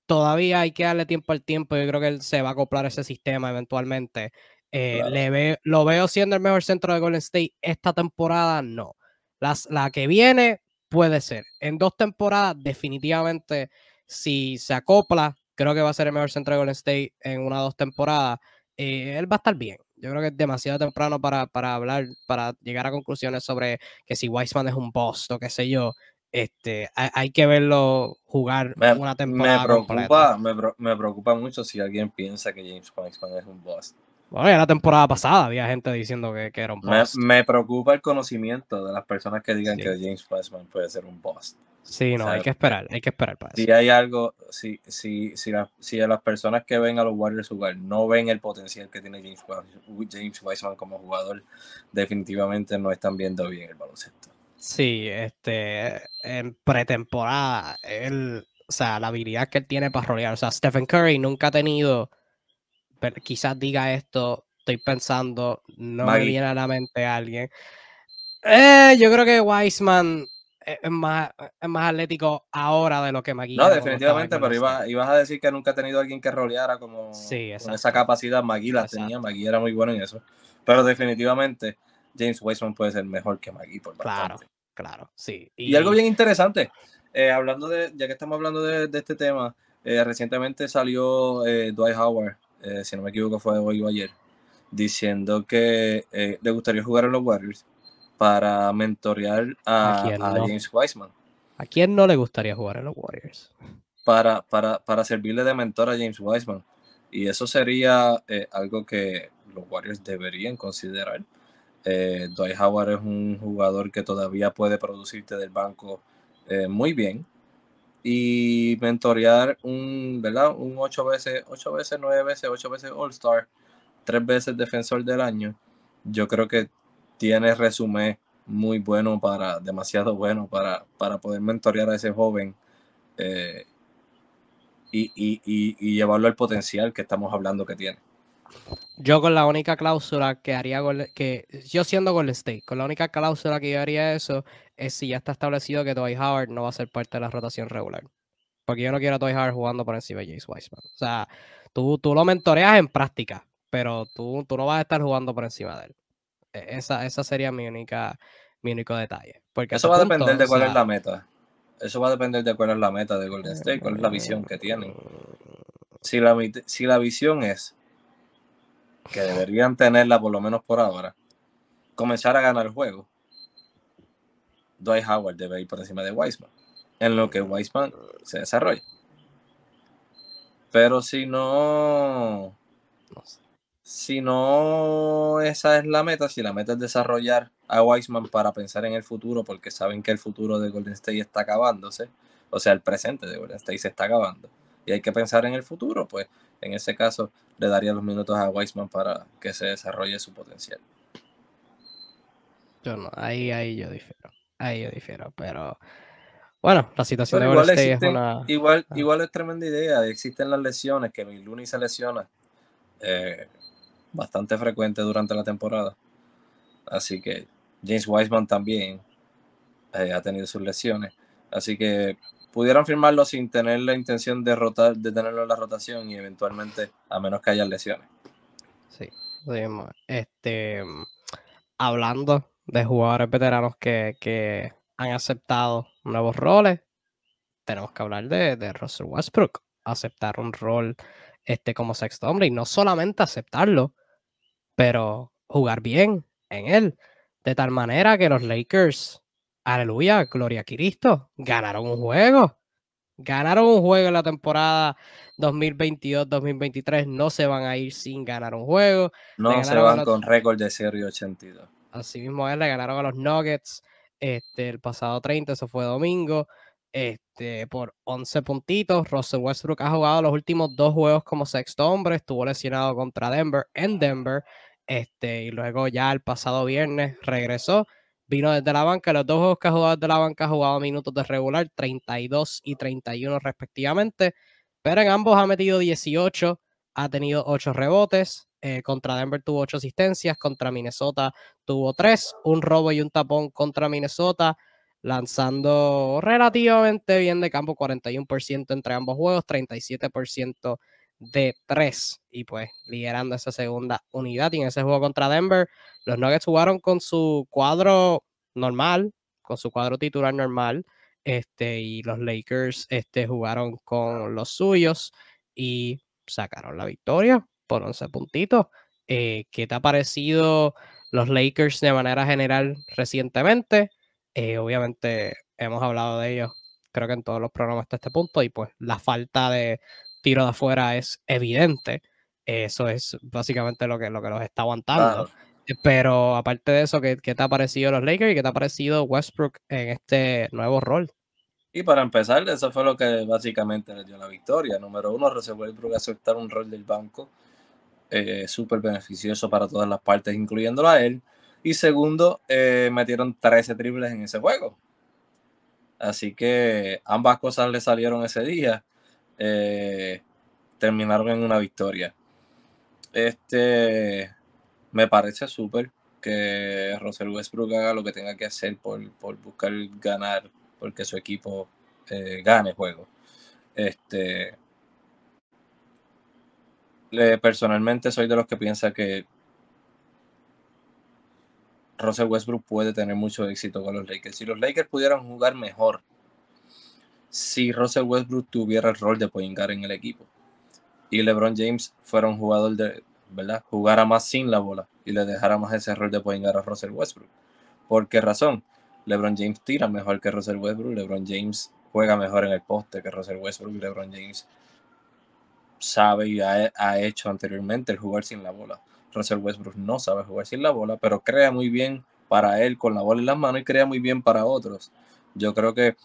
todavía hay que darle tiempo al tiempo. Yo creo que él se va a acoplar a ese sistema eventualmente. Eh, le lo veo siendo el mejor centro de Golden State. Esta temporada no. Las, la que viene puede ser. En dos temporadas, definitivamente, si se acopla, creo que va a ser el mejor centro de Golden State en una o dos temporadas. Eh, él va a estar bien. Yo creo que es demasiado temprano para, para, hablar, para llegar a conclusiones sobre que si Wiseman es un boss o qué sé yo. Este, hay, que verlo jugar una temporada. Me preocupa, me, me, preocupa mucho si alguien piensa que James Wiseman es un boss. Bueno, ya la temporada pasada había gente diciendo que, que era un boss. Me, preocupa el conocimiento de las personas que digan que James Wiseman puede ser un boss. Sí, no, hay que esperar, hay que esperar para eso. Si hay algo, si, si, si, si a las personas que ven a los Warriors jugar no ven el potencial que tiene James, James Wiseman como jugador, definitivamente no están viendo bien el baloncesto. Sí, este, en pretemporada, él, o sea, la habilidad que él tiene para rolear, o sea, Stephen Curry nunca ha tenido, quizás diga esto, estoy pensando, no me viene a la mente alguien. Eh, yo creo que Wiseman es, más, es más atlético ahora de lo que McGee. No, definitivamente, pero ibas a decir que nunca ha tenido alguien que roleara como sí, con esa capacidad. McGee la tenía, McGee era muy bueno en eso. Pero definitivamente James Wiseman puede ser mejor que McGee por bastante. Claro, claro, sí. Y, algo bien interesante, eh, hablando de, ya que estamos hablando de, este tema, eh, recientemente salió eh, Dwight Howard, si no me equivoco fue hoy o ayer, diciendo que le gustaría jugar en los Warriors para mentorear a, James Wiseman. ¿A quién no le gustaría jugar en los Warriors? Para, para, para servirle de mentor a James Wiseman. Y eso sería algo que los Warriors deberían considerar. Eh, Dwight Howard es un jugador que todavía puede producirte del banco eh, muy bien. Y mentorear un, ¿verdad? Un 8 veces, 8 veces, 9 veces, 8 veces All-Star, 3 veces defensor del año. Yo creo que tiene resumen muy bueno para, demasiado bueno para, para poder mentorear a ese joven eh, y, y, y llevarlo al potencial que estamos hablando que tiene. Yo con la única cláusula que haría, que yo siendo Golden State, con la única cláusula que yo haría eso es si ya está establecido que Dwight Howard no va a ser parte de la rotación regular. Porque yo no quiero a Dwight Howard jugando por encima de James Wiseman. O sea, tú, tú lo mentoreas en práctica, pero tú, tú no vas a estar jugando por encima de él. E, esa, esa sería mi única mi único detalle. Porque eso va a depender de cuál es la meta. Eso va a depender de cuál es la meta de Golden State, cuál es la visión que tienen. Si la, si la visión es que deberían tenerla por lo menos por ahora, comenzar a ganar el juego, Dwight Howard debe ir por encima de Weisman, en lo que Weisman se desarrolla. Pero si no, si no esa es la meta, si la meta es desarrollar a Weisman para pensar en el futuro, porque saben que el futuro de Golden State está acabándose, o sea, el presente de Golden State se está acabando, y hay que pensar en el futuro, pues en ese caso le daría los minutos a Weisman para que se desarrolle su potencial. Yo no, ahí, ahí yo difiero. Ahí yo difiero, pero bueno, la situación de igual es una. Igual, ah. igual es tremenda idea. Existen las lesiones, que Luni se lesiona eh, bastante frecuente durante la temporada. Así que James Wiseman también eh, ha tenido sus lesiones. Así que pudieran firmarlo sin tener la intención de rotar, de tenerlo en la rotación y eventualmente, a menos que haya lesiones. Sí, este, hablando de jugadores veteranos que, han aceptado nuevos roles, tenemos que hablar de, de Russell Westbrook, aceptar un rol este, como sexto hombre y no solamente aceptarlo, pero jugar bien en él, de tal manera que los Lakers aleluya, gloria a Cristo, ganaron un juego. Ganaron un juego en la temporada 2022-2023. No se van a ir sin ganar un juego. No se van con récord de 0 y 82. Así mismo es, le ganaron a los Nuggets este, el pasado 30, eso fue domingo, este, por 11 puntitos. Russell Westbrook ha jugado los últimos dos juegos como sexto hombre, estuvo lesionado contra Denver en Denver, este, y luego ya el pasado viernes regresó Vino desde la banca. Los dos juegos que ha jugado desde la banca ha jugado minutos de regular, 32 y 31 respectivamente. Pero en ambos ha metido 18, ha tenido 8 rebotes. Eh, contra Denver tuvo 8 asistencias, contra Minnesota tuvo 3, un robo y un tapón contra Minnesota, lanzando relativamente bien de campo, 41% entre ambos juegos, 37% de 3 y pues liderando esa segunda unidad. Y en ese juego contra Denver, los Nuggets jugaron con su cuadro normal, con su cuadro titular normal, este, y los Lakers este, jugaron con los suyos y sacaron la victoria por 11 puntitos. Eh, ¿Qué te ha parecido los Lakers de manera general recientemente? Eh, obviamente hemos hablado de ellos, creo que en todos los programas hasta este punto, y pues la falta de tiro de afuera es evidente. Eso es básicamente lo que, lo que los está aguantando. Pero aparte de eso, ¿qué, te ha parecido los Lakers y qué te ha parecido Westbrook en este nuevo rol? Y para empezar, eso fue lo que básicamente le dio la victoria. Número uno, Russell Westbrook aceptar un rol del banco eh, súper beneficioso para todas las partes, incluyéndolo a él. Y segundo, eh, metieron 13 triples en ese juego. Así que ambas cosas le salieron ese día. Eh, terminaron en una victoria. Este, me parece súper que Russell Westbrook haga lo que tenga que hacer por, buscar ganar porque su equipo eh, gane juego. Este, personalmente soy de los que piensa que Russell Westbrook puede tener mucho éxito con los Lakers. Si los Lakers pudieran jugar mejor, si Russell Westbrook tuviera el rol de point guard en el equipo y LeBron James fuera un jugador de, ¿verdad? Jugara más sin la bola y le dejara más ese rol de point guard a Russell Westbrook. ¿Por qué razón? LeBron James tira mejor que Russell Westbrook, LeBron James juega mejor en el poste que Russell Westbrook, LeBron James sabe y ha, hecho anteriormente el jugar sin la bola. Russell Westbrook no sabe jugar sin la bola, pero crea muy bien para él con la bola en las manos y crea muy bien para otros. Yo creo que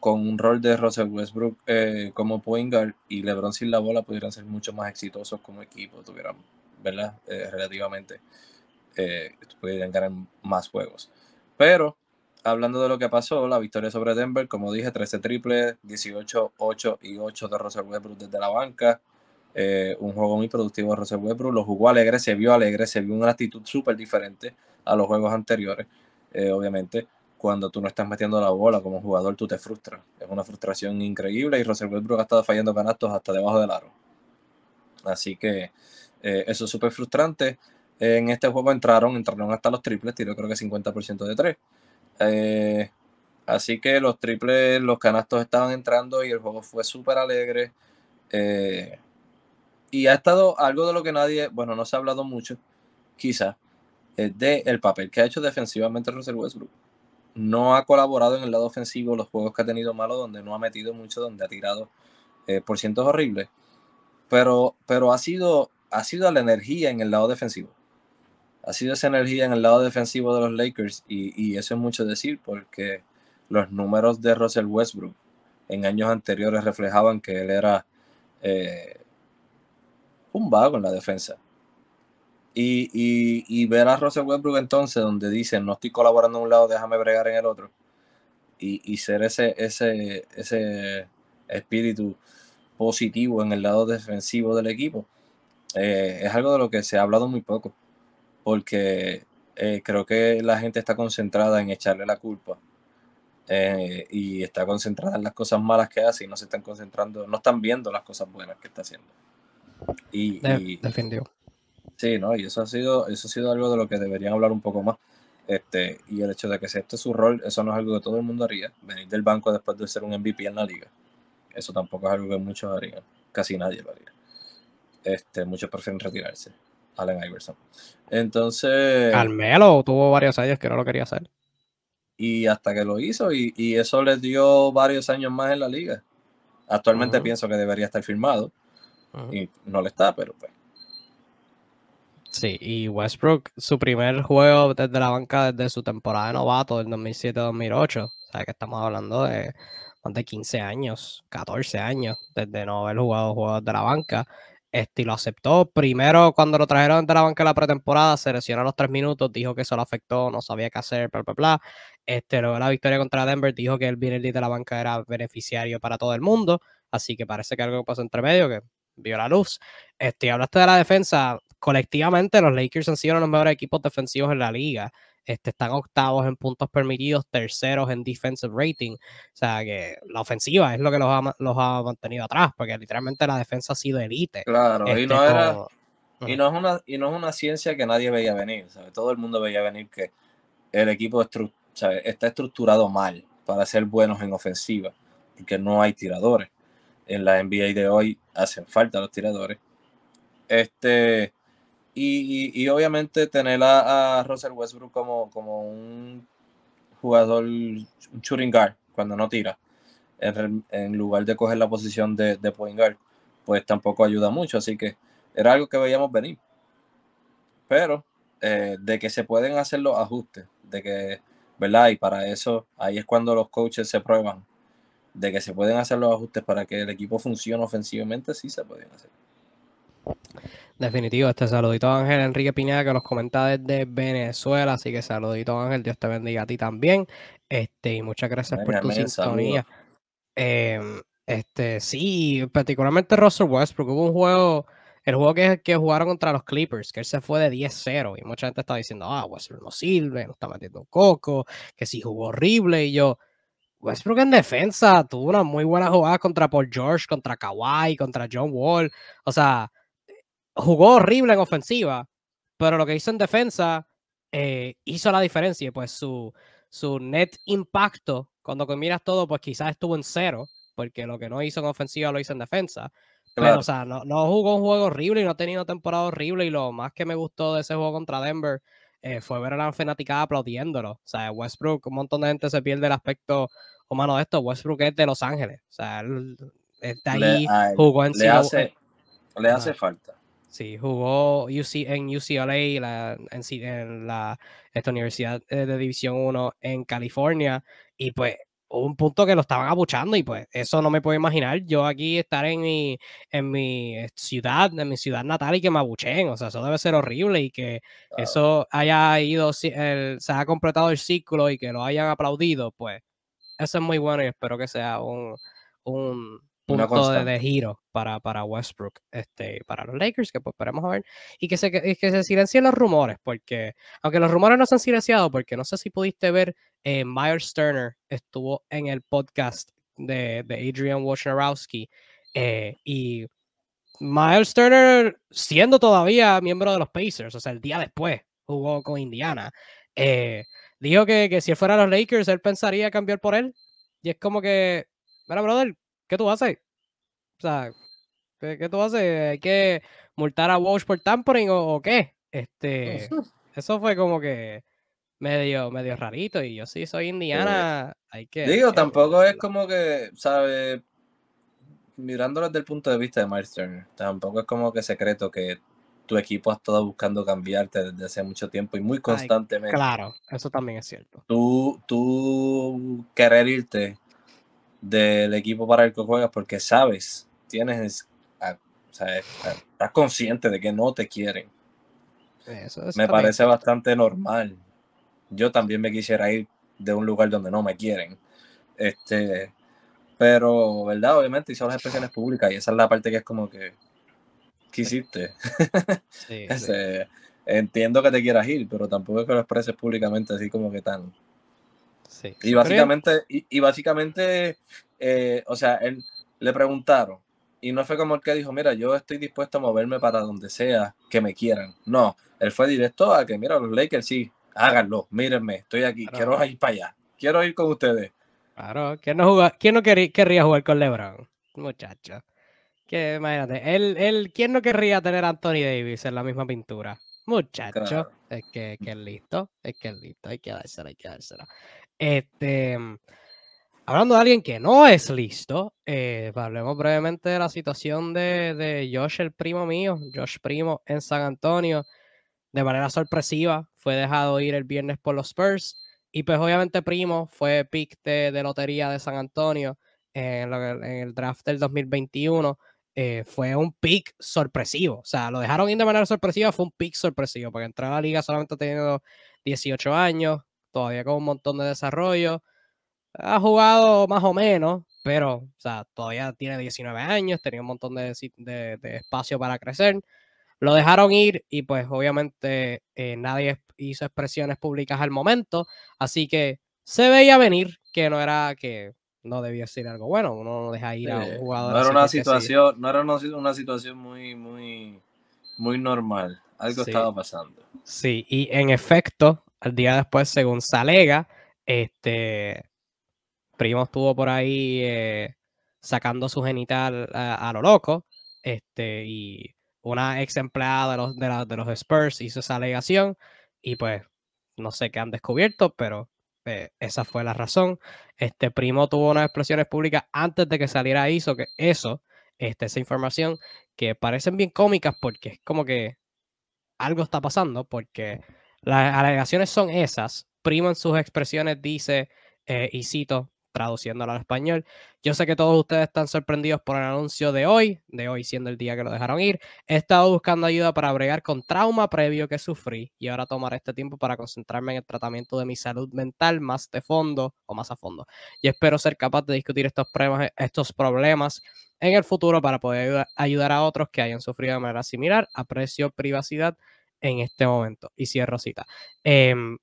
con un rol de Russell Westbrook eh, como point y LeBron sin la bola pudieran ser mucho más exitosos como equipo, tuvieran, ¿verdad? Eh, relativamente, eh, pudieran ganar más juegos. Pero hablando de lo que pasó, la victoria sobre Denver, como dije, 13 triples, 18, 8 y 8 de Russell Westbrook desde la banca. Eh, un juego muy productivo de Russell Westbrook. Lo jugó alegre, se vio alegre, se vio una actitud súper diferente a los juegos anteriores. Obviamente, cuando tú no estás metiendo la bola como jugador, tú te frustras. Es una frustración increíble y Russell Westbrook ha estado fallando canastos hasta debajo del aro. Así que eh, eso es súper frustrante. En este juego entraron, entraron hasta los triples, tiró creo que 50% de 3. Eh, así que los triples, los canastos estaban entrando y el juego fue súper alegre. Eh, y ha estado algo de lo que nadie, bueno, no se ha hablado mucho, quizá, es de el papel que ha hecho defensivamente Russell Westbrook. No ha colaborado en el lado ofensivo los juegos que ha tenido malo, donde no ha metido mucho, donde ha tirado eh, por cientos horribles. Pero, pero ha, sido, ha sido la energía en el lado defensivo ha sido esa energía en el lado defensivo de los Lakers y, eso es mucho decir porque los números de Russell Westbrook en años anteriores reflejaban que él era eh, un vago en la defensa. Y, ver a Russell Westbrook entonces donde dicen no estoy colaborando en un lado, déjame bregar en el otro. Y, ser ese, ese, ese espíritu positivo en el lado defensivo del equipo. Eh, es algo de lo que se ha hablado muy poco porque eh, creo que la gente está concentrada en echarle la culpa eh, y está concentrada en las cosas malas que hace y no se están concentrando, no están viendo las cosas buenas que está haciendo. Y, defendió. Sí, ¿no? Y eso ha sido, eso ha sido algo de lo que deberían hablar un poco más. Este, y el hecho de que este es su rol, eso no es algo que todo el mundo haría. Venir del banco después de ser un MVP en la liga. Eso tampoco es algo que muchos harían. Casi nadie lo haría. Este, muchos prefieren retirarse. Allen Iverson. Entonces. Carmelo tuvo varios años que no lo quería hacer. Y hasta que lo hizo, y, eso le dio varios años más en la liga. Actualmente pienso que debería estar firmado. Y no le está, pero pues. Sí, y Westbrook, su primer juego desde la banca desde su temporada de novato del 2007-2008. O sea, que estamos hablando de más de 15 años, 14 años desde no haber jugado juegos de la banca. Este, y lo aceptó. Primero, cuando lo trajeron de la banca en la pretemporada, se lesionó a los tres minutos, dijo que eso lo afectó, no sabía qué hacer, bla, bla, bla. Este, luego la victoria contra Denver, dijo que el venir de la banca era beneficiario para todo el mundo, así que parece que algo pasó entre medio, que vio la luz. Este, hablaste de la defensa, colectivamente los Lakers han sido uno de los mejores equipos defensivos en la liga. Este, están octavos en puntos permitidos, terceros en defensive rating. O sea que la ofensiva es lo que los ha, los ha mantenido atrás, porque literalmente la defensa ha sido elite. Claro, y, no este, era, y, no es una, y no es una ciencia que nadie veía venir. Todo el mundo veía venir que el equipo está estructurado mal para ser buenos en ofensiva, porque no hay tiradores. En la NBA de hoy hacen falta los tiradores. Este, y, obviamente tener a, Russell Westbrook como, como un jugador, un shooting guard, cuando no tira, en, lugar de coger la posición de, de point guard, pues tampoco ayuda mucho. Así que era algo que veíamos venir. Pero eh, de que se pueden hacer los ajustes, de que, ¿verdad? Y para eso, ahí es cuando los coaches se prueban, de que se pueden hacer los ajustes para que el equipo funcione ofensivamente, sí se pueden hacer. Definitivo, este saludito a Ángel Enrique Piñada que nos comenta desde Venezuela, así que saludito Ángel, Dios te bendiga a ti también. Este, y muchas gracias por tu sintonía. Em, este, sí, particularmente Russell Westbrook, hubo un juego, el juego que, que jugaron contra los Clippers, que él se fue de 10-0 y mucha gente estaba diciendo, ah, Westbrook no sirve, no está metiendo coco, que sí jugó horrible y yo, Westbrook en defensa tuvo una muy buena jugada contra Paul George, contra Kawhi, contra John Wall. O sea, jugó horrible en ofensiva, pero lo que hizo en defensa eh, hizo la diferencia. Y pues su, su net impacto, cuando miras todo, pues quizás estuvo en cero, porque lo que no hizo en ofensiva lo hizo en defensa. Pero, o sea, no, no, jugó un juego horrible y no ha tenido temporada horrible. Y lo más que me gustó de ese juego contra Denver eh, fue ver a la fanaticada aplaudiéndolo. O sea, Westbrook, un montón de gente se pierde el aspecto humano de esto. Westbrook es de Los Ángeles. O sea, él está ahí, jugó en Le hace, le hace falta. Sí, jugó en UCLA, en, la esta Universidad eh, de División 1 en California. Y pues un punto que lo estaban abuchando y pues eso no me puedo imaginar yo aquí estar en mi, en mi ciudad, en mi ciudad natal y que me abuchen, o sea, eso debe ser horrible y que eso haya ido, se haya completado el ciclo y que lo hayan aplaudido, pues eso es muy bueno y espero que sea un, un punto de, giro para, para Westbrook, este, para los Lakers, que pues esperemos a ver, y que se, que, se silencien los rumores, porque aunque los rumores no se han silenciado, porque no sé si pudiste ver, eh, Myers Turner estuvo en el podcast de, de Adrian Wojnarowski, eh, y Miles Turner, siendo todavía miembro de los Pacers, o sea, el día después jugó con Indiana, eh, dijo que, que si fuera los Lakers, él pensaría cambiar por él. Y es como que, mira, brother, ¿qué tú haces? O sea, ¿qué, tú haces? ¿Hay que multar a Walsh por tampering o, qué? Este, eso fue como que medio, medio rarito. Y yo sí soy indiana, hay que. Digo, tampoco es como que, ¿sabes? Mirándolo desde el punto de vista de Miles Turner, tampoco es como que secreto que tu equipo ha estado buscando cambiarte desde hace mucho tiempo y muy constantemente. claro, eso también es cierto. Tú, tú querer irte del equipo para el que juegas porque sabes, tienes, o sea, estás consciente de que no te quieren. me parece bastante normal. Yo también me quisiera ir de un lugar donde no me quieren. Este, pero, ¿verdad? Obviamente hizo las expresiones públicas y esa es la parte que es como que, ¿qué hiciste? [laughs] Este, entiendo que te quieras ir, pero tampoco es que lo expreses públicamente así como que tan, y básicamente, y, básicamente eh, o sea, él le preguntaron y no fue como el que dijo, mira, yo estoy dispuesto a moverme para donde sea que me quieran. No, él fue directo a que, mira, los Lakers sí, háganlo, mírenme, estoy aquí, quiero ir para allá, quiero ir con ustedes. Claro, ¿quién no, ¿quién no querría jugar con LeBron? Muchacho. Que imagínate, él, él, ¿quién no querría tener a Anthony Davis en la misma pintura? Muchacho, es que, que, es listo, es que es listo, hay que dársela, hay que dársela. Este, hablando de alguien que no es listo, eh, hablemos brevemente de la situación de, de, Josh, el primo mío, Josh Primo en San Antonio. De manera sorpresiva, fue dejado ir el viernes por los Spurs. Y pues obviamente Primo fue pick de, lotería de San Antonio en, el draft del 2021. Eh, fue un pick sorpresivo. O sea, lo dejaron ir de manera sorpresiva, fue un pick sorpresivo, porque entró a la liga solamente teniendo 18 años, todavía con un montón de desarrollo. Ha jugado más o menos, pero o sea, todavía tiene 19 años, tenía un montón de, espacio para crecer. Lo dejaron ir y pues obviamente eh, nadie hizo expresiones públicas al momento, así que se veía venir que no era que no debía ser algo bueno, uno no deja ir a un jugador. No era una situación, no era una, situación muy, muy, muy normal, algo estaba pasando. Sí, y en efecto, al día después, según Salega, este Primo estuvo por ahí eh, sacando su genital a, lo loco. Este, y una ex empleada de los, de, los Spurs hizo esa alegación. Y pues no sé qué han descubierto, pero eh, esa fue la razón. Este primo tuvo unas expresiones públicas antes de que saliera eso, que eso, este, esa información, que parecen bien cómicas porque es como que algo está pasando, porque las alegaciones son esas. Primo en sus expresiones dice, eh, y cito, traduciéndolo al español. Yo sé que todos ustedes están sorprendidos por el anuncio de hoy, de hoy siendo el día que lo dejaron ir. He estado buscando ayuda para bregar con trauma previo que sufrí y ahora tomaré este tiempo para concentrarme en el tratamiento de mi salud mental más de fondo o más a fondo. Y espero ser capaz de discutir estos problemas, estos problemas en el futuro para poder ayudar, a otros que hayan sufrido de manera similar. Aprecio privacidad en este momento. Y cierro cita. Em,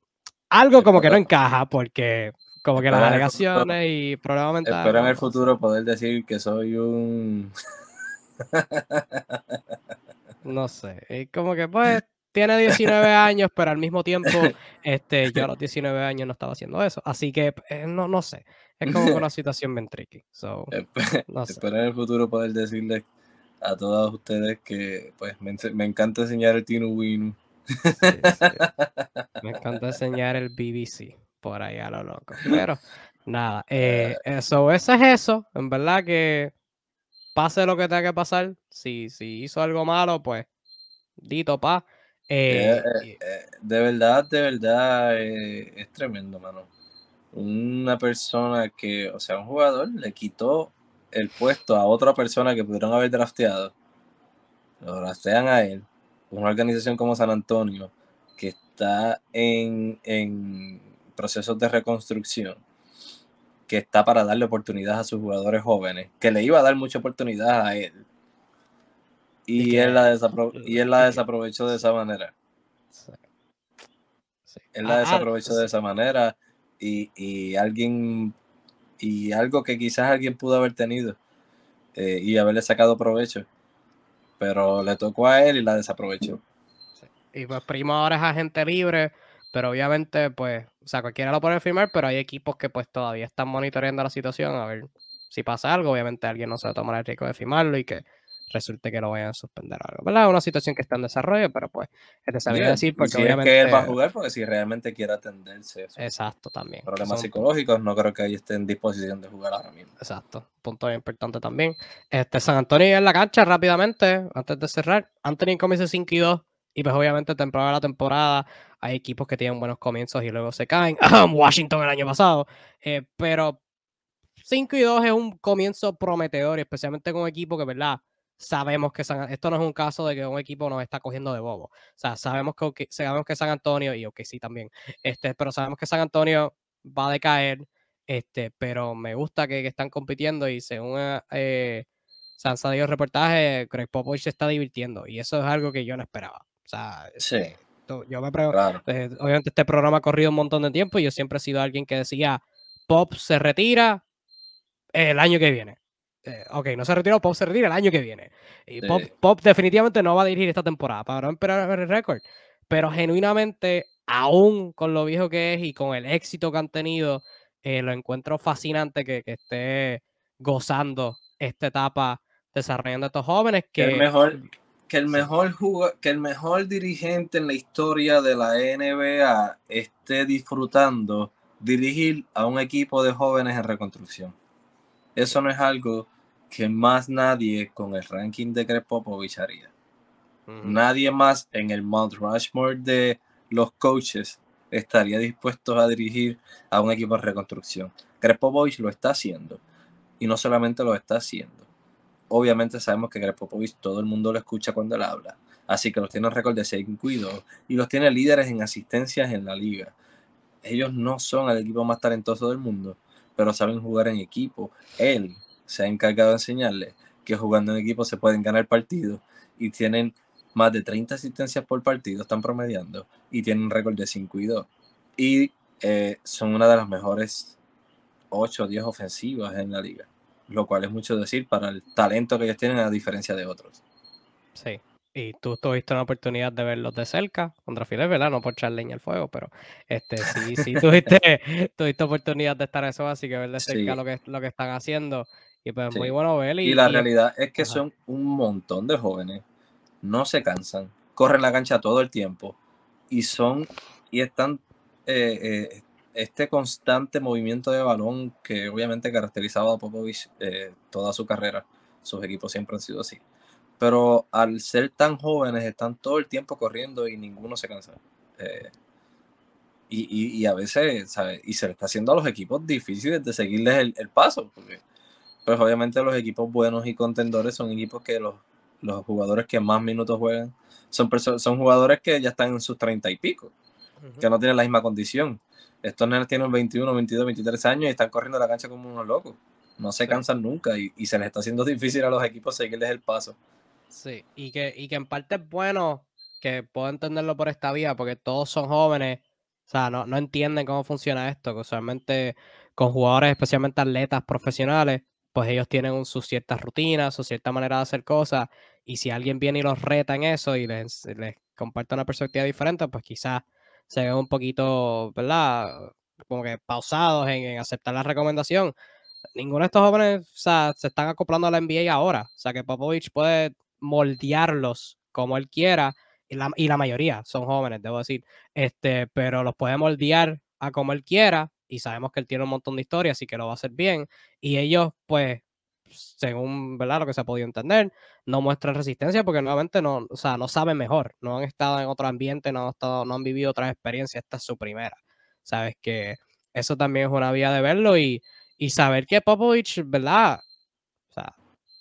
algo como que no encaja porque como que las alegaciones y problemas mentales. Espero en el futuro poder decir que soy un. [laughs] no sé. Es como que, pues, tiene 19 años, pero al mismo tiempo, este, yo a los 19 años no estaba haciendo eso. Así que, eh, no, no sé. Es como una [laughs] situación bien tricky. Espero en el futuro poder decirles a todos ustedes que, pues, me, encanta enseñar el Tino Winu. [laughs] Me encanta enseñar el BBC por ahí a lo loco. Pero nada, eh, eso, eso es eso. En verdad que pase lo que tenga que pasar. Si, si hizo algo malo, pues dito pa. Eh, eh, de verdad, de verdad, es tremendo, mano. Una persona que, o sea, un jugador le quitó el puesto a otra persona que pudieron haber drafteado. Lo draftean a él. Una organización como San Antonio, que está en, en procesos de reconstrucción, que está para darle oportunidad a sus jugadores jóvenes, que le iba a dar mucha oportunidad a él. Y, él, la y él la desaprovechó de esa manera. Él la desaprovechó de esa manera y, alguien y algo que quizás alguien pudo haber tenido eh, y haberle sacado provecho, pero le tocó a él y la desaprovechó. Y pues primo ahora es agente libre, pero obviamente, pues, o sea, cualquiera lo puede firmar, pero hay equipos que pues todavía están monitoreando la situación a ver si pasa algo. Obviamente alguien no se va a tomar el riesgo de firmarlo y que resulte que lo vayan a suspender o algo, ¿verdad? Es una situación que está en desarrollo, pero pues es de saber decir porque si obviamente... Es que él va a jugar porque si realmente quiere atenderse eso. Exacto, también. Problemas psicológicos, no creo que ahí esté en disposición de jugar ahora mismo. Exacto, punto importante también. Este San Antonio en la cancha rápidamente, antes de cerrar. Anthony comienza 5 y 2 y pues obviamente temporada la temporada hay equipos que tienen buenos comienzos y luego se caen. [laughs] Washington el año pasado. Eh, pero 5 y 2 es un comienzo prometedor, especialmente con un equipo que, ¿verdad? Sabemos que esto no es un caso de que un equipo nos está cogiendo de bobo. O sea, sabemos que, sabemos que San Antonio, y ok, sí también, este, pero sabemos que San Antonio va a decaer, este, pero me gusta que, están compitiendo y según eh, San salido reportaje, Greg Popovich se está divirtiendo y eso es algo que yo no esperaba. O sea, sí. Yo me pregunto, eh, obviamente este programa ha corrido un montón de tiempo y yo siempre he sido alguien que decía, Pop se retira el año que viene. Eh, ok, no se retiró, Pop se retira el año que viene. Y Pop, definitivamente no va a dirigir esta temporada para no esperar el récord. Pero genuinamente, aún con lo viejo que es y con el éxito que han tenido, eh, lo encuentro fascinante que, que, esté gozando esta etapa desarrollando a estos jóvenes. Que, el mejor, que el mejor que el mejor dirigente en la historia de la NBA esté disfrutando dirigir a un equipo de jóvenes en reconstrucción. Eso no es algo que más nadie con el ranking de Greg Popovich haría. Nadie más en el Mount Rushmore de los coaches estaría dispuesto a dirigir a un equipo de reconstrucción. Greg Popovich lo está haciendo y no solamente lo está haciendo, obviamente sabemos que Greg Popovich todo el mundo lo escucha cuando él habla. Así que los tiene un récord de 5 y 2 y los tiene líderes en asistencias en la liga. Ellos no son el equipo más talentoso del mundo, pero saben jugar en equipo. Él se ha encargado de enseñarles que jugando en equipo se pueden ganar partidos y tienen más de 30 asistencias por partido, están promediando y tienen un récord de 5 y 2. Y eh, son una de las mejores 8 o 10 ofensivas en la liga lo cual es mucho decir para el talento que ellos tienen a diferencia de otros. Sí, y tú tuviste una oportunidad de verlos de cerca contra Fidel, ¿verdad? No por echar leña al fuego, pero este sí, sí [laughs] tuviste, tuviste oportunidad de estar eso, así que ver de cerca lo, que, lo que están haciendo. Y pues muy bueno ver. Y, la realidad es que son un montón de jóvenes, no se cansan, corren la cancha todo el tiempo y son y están eh, eh, este constante movimiento de balón que obviamente caracterizaba a Popovich eh, toda su carrera, sus equipos siempre han sido así. Pero al ser tan jóvenes, están todo el tiempo corriendo y ninguno se cansa. Eh, y, a veces, ¿sabes? Y se le está haciendo a los equipos difíciles de seguirles el, paso, porque pues obviamente los equipos buenos y contendores son equipos que los, los jugadores que más minutos juegan son, son jugadores que ya están en sus treinta y pico, que no tienen la misma condición. Estos nenes tienen 21, 22, 23 años y están corriendo la cancha como unos locos. No se cansan nunca y, se les está haciendo difícil a los equipos seguirles el paso. Sí, y que, y que en parte es bueno que puedo entenderlo por esta vía, porque todos son jóvenes O sea, no, no entienden cómo funciona esto, que usualmente con jugadores, especialmente atletas profesionales, pues ellos tienen sus ciertas rutinas, su cierta manera de hacer cosas, y si alguien viene y los reta en eso y les, les comparte una perspectiva diferente, pues quizás se ven un poquito, ¿verdad? Como que pausados en, aceptar la recomendación. Ninguno de estos jóvenes o sea, se están acoplando a la NBA ahora. O sea, que Popovich puede moldearlos como él quiera, y la, y la mayoría son jóvenes, debo decir, este, pero los puede moldear a como él quiera, y sabemos que él tiene un montón de historias, así que lo va a hacer bien. Y ellos, pues, según ¿verdad? lo que se ha podido entender, no muestran resistencia porque nuevamente no, o sea, no saben mejor, no han estado en otro ambiente, no han, estado, no han vivido otras experiencias, esta es su primera. Sabes que eso también es una vía de verlo y, y saber que Popovich, ¿verdad? O sea,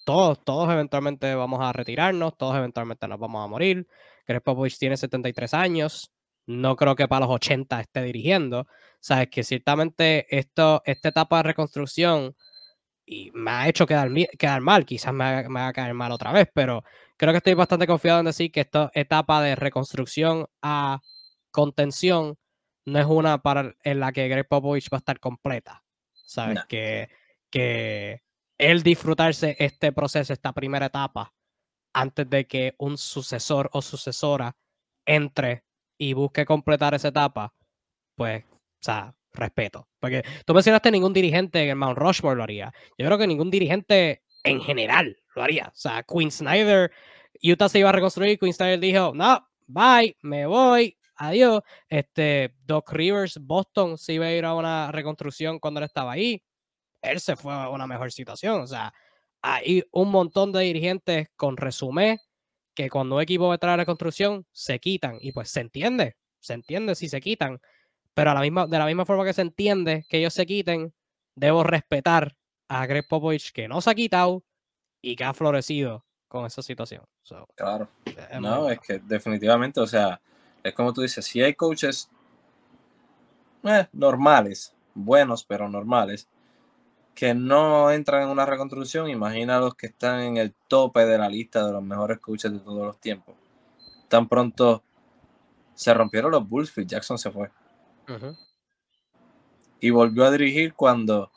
todos, todos eventualmente vamos a retirarnos, todos eventualmente nos vamos a morir. Greg Popovich tiene 73 años, no creo que para los 80 esté dirigiendo. Sabes que ciertamente esto, esta etapa de reconstrucción y me ha hecho quedar, quedar mal, quizás me haga, me caer mal otra vez, pero creo que estoy bastante confiado en decir que esta etapa de reconstrucción a contención no es una para, en la que Greg Popovich va a estar completa. ¿Sabes? Que, que él disfrutarse este proceso, esta primera etapa, antes de que un sucesor o sucesora entre y busque completar esa etapa, pues, sea, respeto. Porque tú mencionaste ningún dirigente en el Mount Rushmore lo haría. Yo creo que ningún dirigente en general lo haría. O sea, Quinn Snyder, Utah se iba a reconstruir, Quinn Snyder dijo, no, bye, me voy, adiós. Este, Doc Rivers, Boston se iba a ir a una reconstrucción cuando él estaba ahí. Él se fue a una mejor situación. O sea, hay un montón de dirigentes con resumen que cuando un equipo va a entrar a reconstrucción se quitan y pues se entiende, se entiende si se quitan pero a la misma, de la misma forma que se entiende que ellos se quiten, debo respetar a Greg Popovich que no se ha quitado y que ha florecido con esa situación. claro. no, es que definitivamente, o sea, es como tú dices, si hay coaches eh, normales, buenos pero normales, que no entran en una reconstrucción, imagina los que están en el tope de la lista de los mejores coaches de todos los tiempos. Tan pronto se rompieron los Bulls, Phil Jackson se fue. Y volvió a dirigir cuando,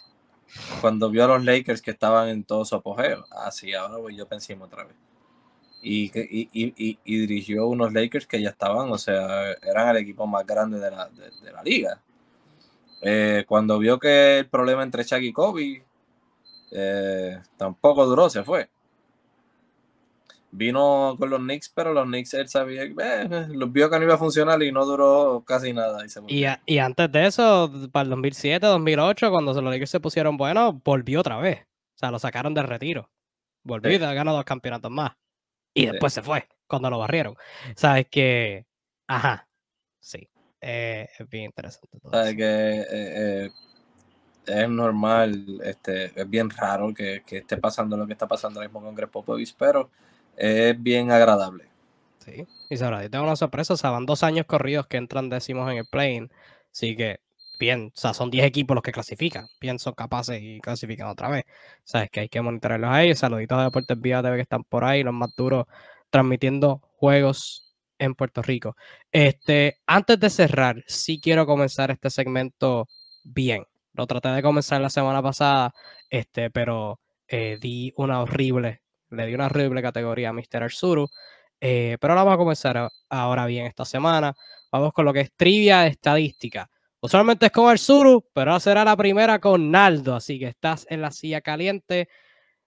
cuando vio a los Lakers que estaban en todo su apogeo. Así, ahora voy yo pensé otra vez. Y, y, dirigió unos Lakers que ya estaban, o sea, eran el equipo más grande de la, de, la liga. Eh, cuando vio que el problema entre Chuck y Kobe eh, tampoco duró, se fue vino con los Knicks, pero los Knicks él sabía que eh, los vio que no iba a funcionar y no duró casi nada. Y, y, antes de eso, para el 2007, 2008, cuando los Lakers se pusieron buenos, volvió otra vez. O sea, lo sacaron del retiro. Volvió y ganó dos campeonatos más. Y después se fue, cuando lo barrieron. Sabes que, ajá, sí. Eh, es bien interesante. Sabes que eh, es normal, este, es bien raro que, que, esté pasando lo que está pasando ahora mismo con Greg Popovich, pero es bien agradable. Sí, y ahora tengo una sorpresa, o sea, van dos años corridos que entran décimos en el plane, así que bien, o sea, son 10 equipos los que clasifican, bien son capaces y clasifican otra vez. Sabes que hay que monitorearlos a ellos, saluditos de Deportes Vía TV que están por ahí, los más duros transmitiendo juegos en Puerto Rico. Este, antes de cerrar, sí quiero comenzar este segmento bien. Lo traté de comenzar la semana pasada, este, pero eh, di una horrible le di una horrible categoría a Mr. Arzuru. Eh, pero ahora vamos a comenzar ahora bien esta semana. Vamos con lo que es trivia estadística. Usualmente es con Arzuru, pero ahora será la primera con Naldo. Así que estás en la silla caliente.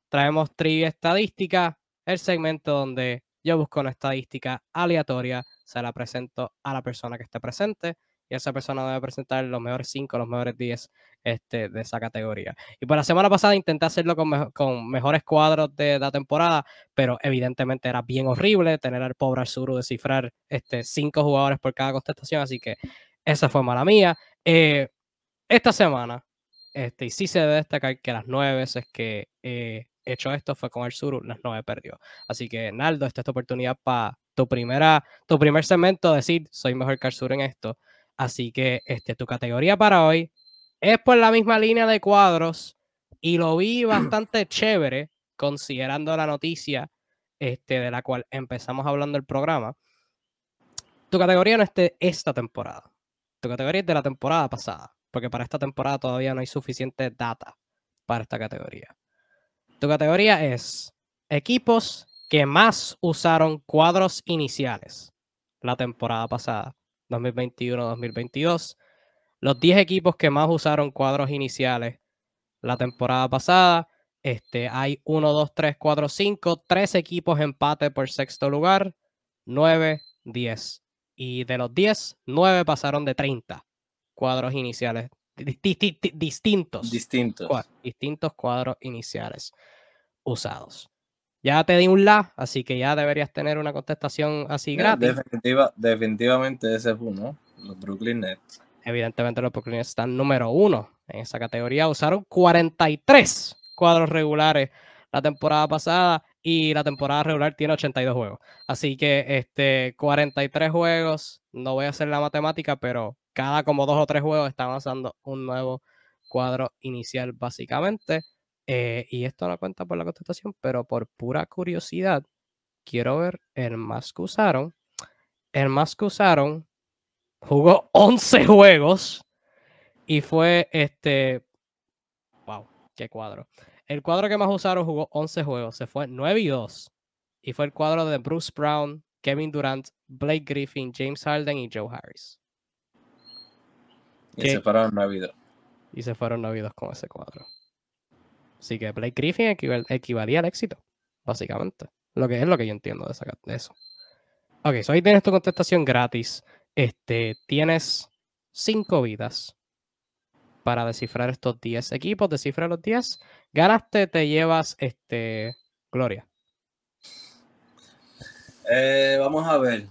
Traemos trivia estadística, el segmento donde yo busco una estadística aleatoria, se la presento a la persona que esté presente y esa persona debe presentar los mejores 5, los mejores 10 este, de esa categoría. Y por la semana pasada intenté hacerlo con, mejores cuadros de la temporada, pero evidentemente era bien horrible tener al pobre Arzuru descifrar este, jugadores por cada contestación, así que esa fue mala mía. Eh, esta semana, este, y sí se debe destacar que las nueve veces que he hecho esto fue con el las nueve perdió. Así que, Naldo, esta es tu oportunidad para tu primera, tu primer segmento, decir soy mejor que Arzuru en esto. Así que este, tu categoría para hoy es por la misma línea de cuadros y lo vi bastante chévere considerando la noticia este, de la cual empezamos hablando el programa. Tu categoría no es esta temporada. Tu categoría es de la temporada pasada, porque para esta temporada todavía no hay suficiente data para esta categoría. Tu categoría es equipos que más usaron cuadros iniciales la temporada pasada, 2021-2022. Los 10 equipos que más usaron cuadros iniciales la temporada pasada. Este, hay 1, 2, 3, 4, 5, 3 equipos empate por sexto lugar, 9, 10. Y de los 10, 9 pasaron de 30 cuadros iniciales distintos. Distintos. distintos cuadros iniciales usados. Ya te di un la, así que ya deberías tener una contestación así gratis. definitivamente ese es uno, los Brooklyn Nets. Evidentemente los Brooklyn Nets están número uno en esa categoría. Usaron 43 cuadros regulares la temporada pasada y la temporada regular tiene 82 juegos. Así que este 43 juegos, no voy a hacer la matemática, pero cada como dos o tres juegos están usando un nuevo cuadro inicial básicamente. Eh, y esto no cuenta por la contestación, pero por pura curiosidad, quiero ver el más que usaron. El más que usaron jugó [laughs] 11 juegos y fue este. Wow, qué cuadro. El cuadro que más usaron jugó 11 juegos, se fue 9 y 2. Y fue el cuadro de Bruce Brown, Kevin Durant, Blake Griffin, James Harden y Joe Harris. Y se fueron 9 y 2. Y se fueron 9 y 2 con ese cuadro. Así que Blake Griffin equivalía al éxito, básicamente. Lo que es lo que yo entiendo de, de eso. Ok, so ahí tienes tu contestación gratis. Este, tienes 5 vidas para descifrar estos 10 equipos. Descifra los 10. Ganaste, te llevas este, Gloria. Eh, vamos a ver.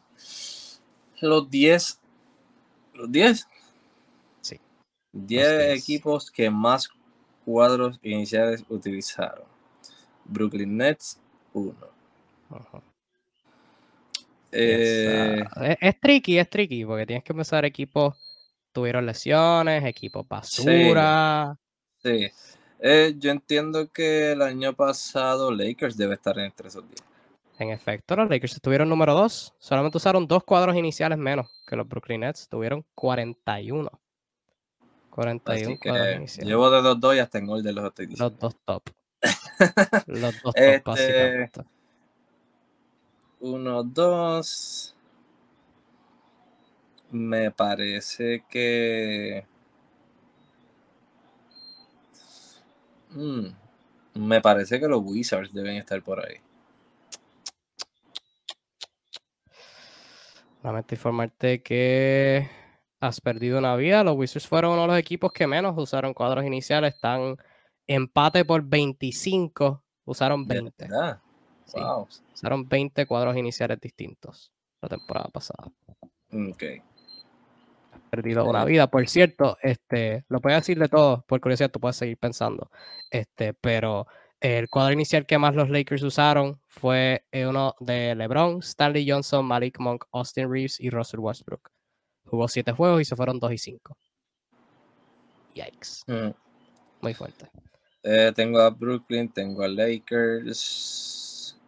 Los 10. ¿Los 10? Sí. 10 equipos que más cuadros iniciales utilizaron. Brooklyn Nets, 1. Eh, es, tricky, es tricky, porque tienes que empezar equipos tuvieron lesiones, equipos basura. Sí. Eh, yo entiendo que el año pasado Lakers debe estar entre esos 10. En efecto, los Lakers estuvieron número 2. Solamente usaron dos cuadros iniciales menos que los Brooklyn Nets. Tuvieron 41. 41 Llevo de los dos y hasta en gol de los estoy Los dos top. [laughs] los dos top, este, básicamente. Uno, dos. Me parece que. Mm, me parece que los Wizards deben estar por ahí. Lamento informarte que has perdido una vida. Los Wizards fueron uno de los equipos que menos usaron cuadros iniciales. Están empate por 25. Usaron 20. Usaron 20 cuadros iniciales distintos la temporada pasada. Ok. Has perdido una vida. Por cierto, este, lo puedes decir de todo, por curiosidad, tú puedes seguir pensando. Este, pero el cuadro inicial que más los Lakers usaron fue uno de LeBron, Stanley Johnson, Malik Monk, Austin Reeves y Russell Westbrook. Jugó siete juegos y se fueron 2 y 5. Yikes. Mm. Muy fuerte. Eh, tengo a Brooklyn, tengo a Lakers.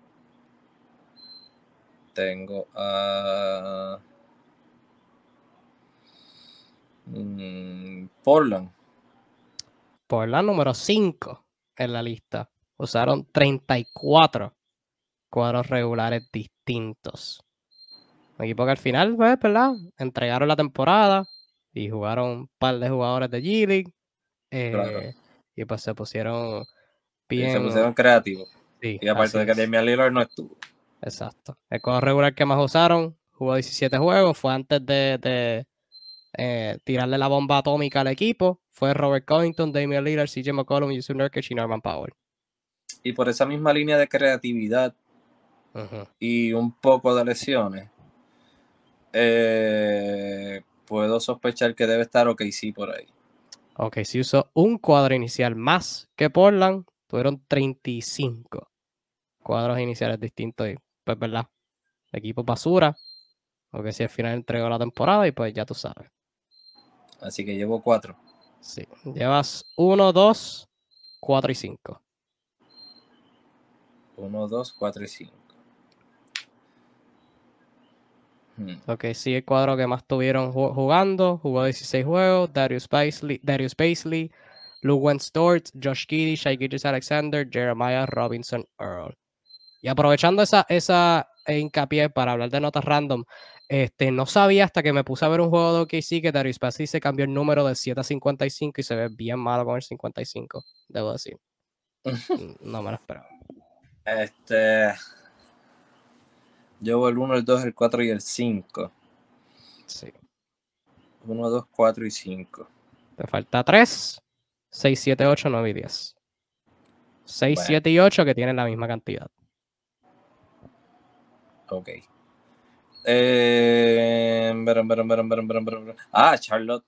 Tengo a. Mm, Portland. Portland número 5 en la lista. Usaron 34 cuadros regulares distintos. Un equipo que al final, pues, ¿verdad? Entregaron la temporada y jugaron un par de jugadores de G-League. Eh, y pues se pusieron bien. se pusieron creativos. y aparte de que Damian Lillard no estuvo. Exacto. El cuadro regular que más usaron jugó 17 juegos. Fue antes de, eh, tirarle la bomba atómica al equipo. Fue Robert Covington, Damian Lillard, CJ McCollum, Yusuf Nurkic y Norman Powell. Y por esa misma línea de creatividad y un poco de lesiones, eh, puedo sospechar que debe estar OKC por ahí. OKC usó un cuadro inicial más que Portland. Tuvieron 35 cuadros iniciales distintos. Y pues, ¿verdad? Equipo basura. OKC al final entregó la temporada y pues ya tú sabes. Así que llevo 4. Sí. Llevas 1, 2, 4 y 5. 1, 2, 4 y 5. Hmm. Ok, sí, el cuadro que más tuvieron ju- jugando, jugó 16 juegos, Darius Paisley, Darius Paisley, Luwen Stort, Josh Giddy, Shai Gilgeous Alexander, Jeremiah Robinson Earl. Y aprovechando esa, esa hincapié para hablar de notas random, este, no sabía hasta que me puse a ver un juego de OKC que Darius Paisley se cambió el número de 7 a 55 y se ve bien malo con el 55, debo decir. [laughs] No me lo esperaba. Este. Llevo el 1, el 2, el 4 y el 5. Sí. 1, 2, 4 y 5. Te falta 3, 6, 7, 8, 9 y 10. 6, Bueno. 7 y 8 que tienen la misma cantidad. Ok. Eh, veran, veran, veran. Ah, Charlotte.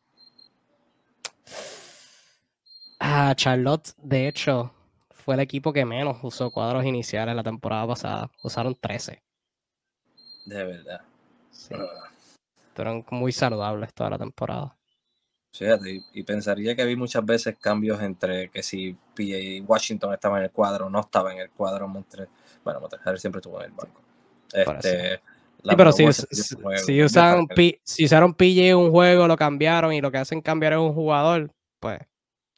Ah, Charlotte, de hecho, fue el equipo que menos usó cuadros iniciales la temporada pasada. Usaron 13. De verdad. Sí, Ah, fueron muy saludables toda la temporada. Fíjate, y, y pensaría que vi muchas veces cambios entre que si PA Washington estaba en el cuadro o no estaba en el cuadro. Montre, bueno, Montreal siempre estuvo en el banco. Este, Sí, pero si, si- si usan que- P- si usaron PJ un juego, lo cambiaron y lo que hacen cambiar es un jugador, pues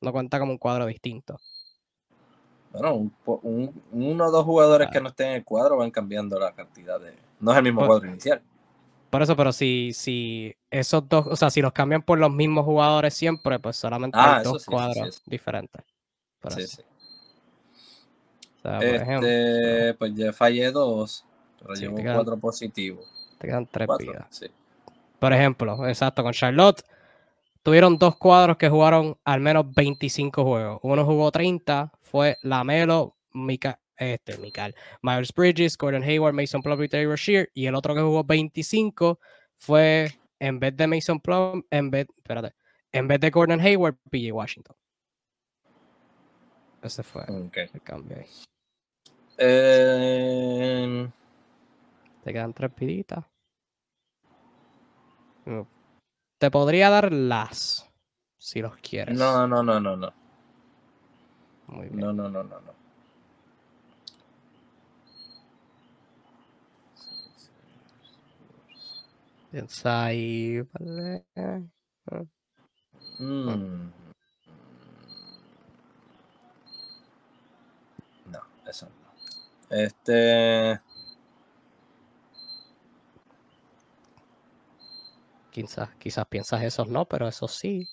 no cuenta como un cuadro distinto. Bueno, un, uno o dos jugadores que Claro. no estén en el cuadro van cambiando la cantidad de. No es el mismo Pues- cuadro inicial. Por eso, pero si, si esos dos, o sea, si los cambian por los mismos jugadores siempre, pues solamente Ah, hay eso dos sí, sí, sí, cuadros diferentes. Por Sí, eso. sí. O sea, por ejemplo, Este, pues ya fallé dos, pero llevo quedan- cuatro positivos. te quedan tres Cuatro, vidas. sí. Por ejemplo, exacto, con Charlotte tuvieron dos cuadros que jugaron al menos 25 juegos. Uno jugó 30, fue Lamelo, Mika, este, Mikal, Miles Bridges, Gordon Hayward, Mason Plum y Terry Rozier. Y el otro que jugó 25 fue, en vez de Mason Plum, en vez, espérate, en vez de Gordon Hayward, PJ Washington. Ese fue Ok. el cambio ahí. Eh, Te quedan tres piditas. Mm, Te podría dar las, si los quieres. no, no, no, no, no. Muy bien. No, no, no, no, no. Piensa ahí. vale. Mm. No, eso no. Este. Quizás, quizás piensas esos no, pero esos sí.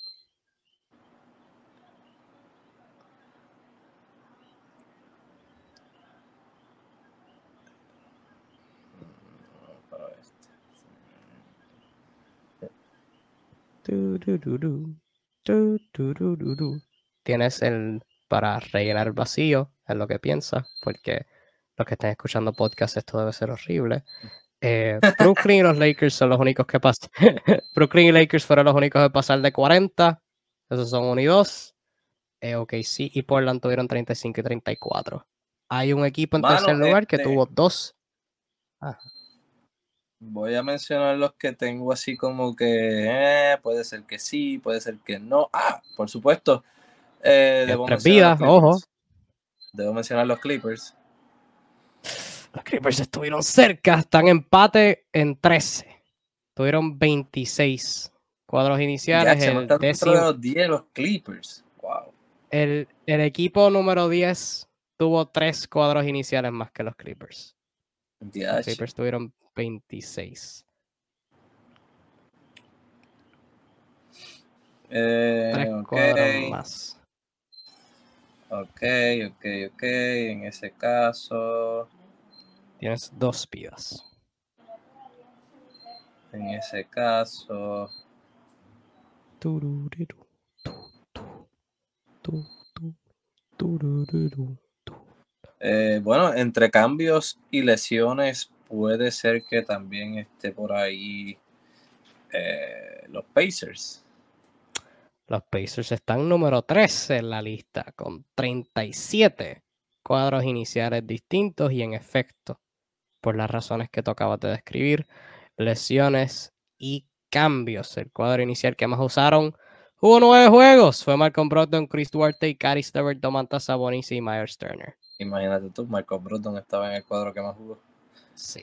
no, para este. Turururu, turururu. Tienes el para rellenar el vacío, es lo que piensas, porque los que están escuchando podcast, esto debe ser horrible. Eh, [laughs] Brooklyn y los Lakers son los únicos que pasan. [laughs] Brooklyn y Lakers fueron los únicos que pasar de 40. Esos son 1 y 2. Eh, ok, sí, y Portland tuvieron 35 y 34. Hay un equipo en Mano, tercer lugar que este- tuvo dos. Voy a mencionar los que tengo así como que eh, puede ser que sí, puede ser que no. Ah, por supuesto. Eh, debo tres vidas, ojo. Debo mencionar los Clippers. Los Clippers estuvieron cerca, están empate en 13. Tuvieron 26 cuadros iniciales. el, décimo- de los 10 los Clippers. Wow. el, el equipo número 10 tuvo tres cuadros iniciales más que los Clippers. Ya, Los Clippers tuvieron 26. eh, Tres ok, cuadros más. ok, ok, ok. En ese caso, Tienes dos vidas. en ese caso, Turururu, tu, tu, tu. eh, bueno, entre cambios y lesiones puede ser que también esté por ahí eh, los Pacers. Los Pacers están número 13 en la lista, con 37 cuadros iniciales distintos y en efecto, por las razones que tú acabas de describir, lesiones y cambios. El cuadro inicial que más usaron hubo nueve juegos. Fue Malcolm Brogdon, Chris Duarte, y Caris Levert, Domantas Sabonis y Myers Turner. Imagínate tú, Marco Brogdon estaba en el cuadro que más jugó. Sí.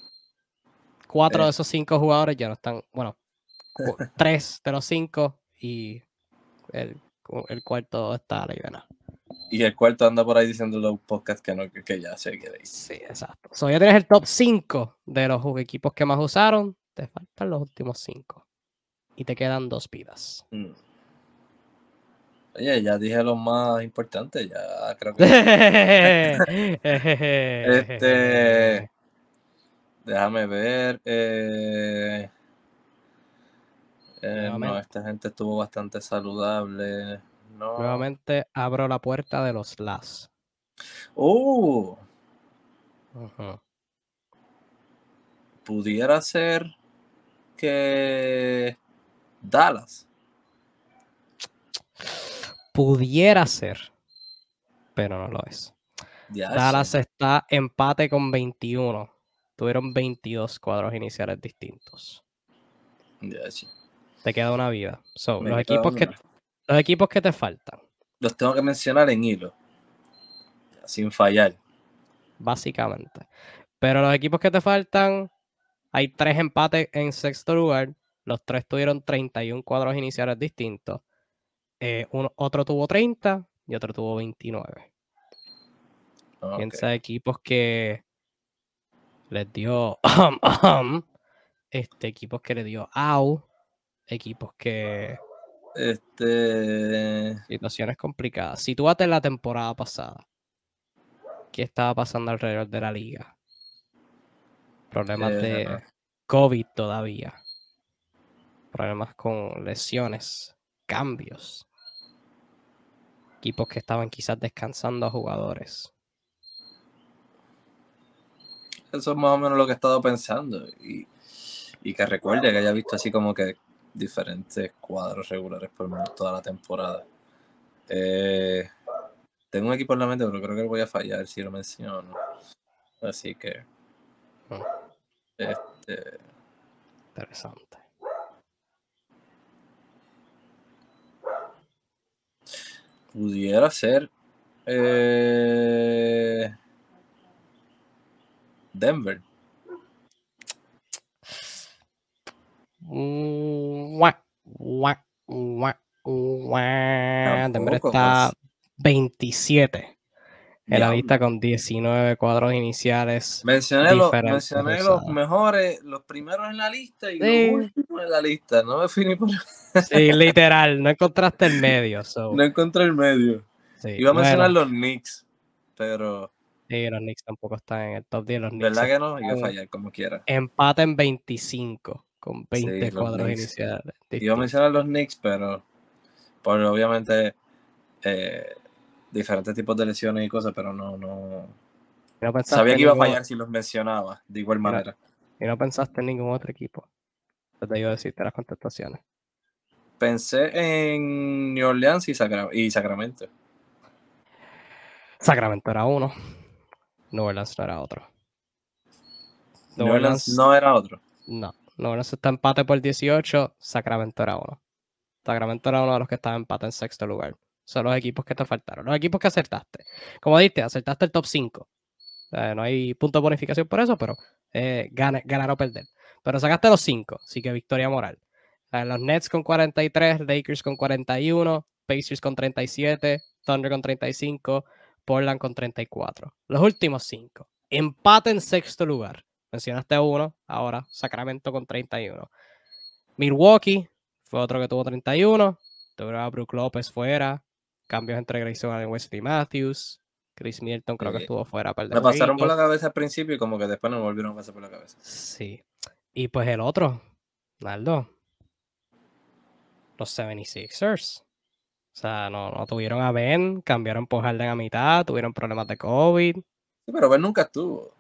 cuatro Eh. de esos cinco jugadores ya no están, bueno, [laughs] tres de los cinco y el, el cuarto está a la idea. Y el cuarto anda por ahí diciendo en los podcasts que, no, que, que ya se quiere ir. Sí, exacto. So, ya tienes el top 5 de los equipos que más usaron. Te faltan los últimos 5. Y te quedan dos vidas. Mm. Oye, ya dije los más importantes, ya creo [laughs] que... [laughs] Este, déjame ver. Eh, eh, no, esta gente estuvo bastante saludable. No. Nuevamente abro la puerta de los las. Uh, Ujú. pudiera ser que Dallas. Pudiera ser, pero no lo es. Ya, Dallas está empate con 21. Tuvieron 22 cuadros iniciales distintos. sí. Te queda una vida. So, los, equipos que, los equipos que te faltan, Los tengo que mencionar en hilo. Sin fallar. básicamente. Pero los equipos que te faltan, hay tres empates en sexto lugar. Los tres tuvieron 31 cuadros iniciales distintos. Eh, uno, otro tuvo 30 y otro tuvo 29. Ok. Piensa equipos que les dio este equipos que le dio au, equipos que Este. situaciones complicadas. Sitúate en la temporada pasada. ¿Qué estaba pasando alrededor de la liga? Problemas de Eh, COVID todavía. Problemas con lesiones, cambios. Equipos que estaban quizás descansando a jugadores. Eso es más o menos lo que he estado pensando. Y, y que recuerde que haya visto así como que diferentes cuadros regulares por toda la temporada. Eh, tengo un equipo en la mente, pero creo que voy a fallar si lo menciono. Así que. Mm. Este. Interesante. Pudiera ser. eh, Denver. Denver está pues. 27 en la lista con 19 cuadros iniciales. Mencioné, los, diferentes mencioné los mejores, los primeros en la lista y Sí. los últimos en la lista. No me finí por. [laughs] Sí, literal, no encontraste el medio. so, No encontré el medio. sí, Iba a mencionar bueno, los Knicks, pero sí, los Knicks tampoco están en el top 10. Los Knicks ¿verdad que no? Iba a fallar como quiera. empate en 25 con 20 Sí, cuadros Knicks. iniciales. Iba a mencionar los Knicks, pero por obviamente eh, diferentes tipos de lesiones y cosas, pero no, no. Sabía que iba a ningún- fallar si los mencionaba, de igual manera. Y no pensaste en ningún otro equipo. Te iba a decirte las contestaciones. Pensé en New Orleans y, Sacra- y Sacramento. Sacramento era uno. New Orleans no era otro. New Orleans no era otro. No, New Orleans está empate por 18, Sacramento era uno. Sacramento era uno de los que estaba empate en sexto lugar. Son los equipos que te faltaron. Los equipos que acertaste. Como dijiste, acertaste el top 5. Eh, no hay punto de bonificación por eso, pero eh, gana- ganar o perder. Pero sacaste los 5, así que victoria moral. Eh, los Nets con 43, Lakers con 41, Pacers con 37, Thunder con 35, Portland con 34. Los últimos 5. Empate en sexto lugar. Mencionaste uno, ahora Sacramento con 31. Milwaukee fue otro que tuvo 31. Tuvieron a Brook López fuera. Cambios entre Grayson Allen, Wesley Matthews. Chris Milton creo que Sí. estuvo fuera. Me pasaron por la cabeza al principio y como que después no me volvieron a pasar por la cabeza. Sí. Y pues el otro, Naldo. Los 76ers. O sea, no, no tuvieron a Ben, cambiaron por Harden a mitad, tuvieron problemas de COVID. Sí, pero Ben nunca estuvo.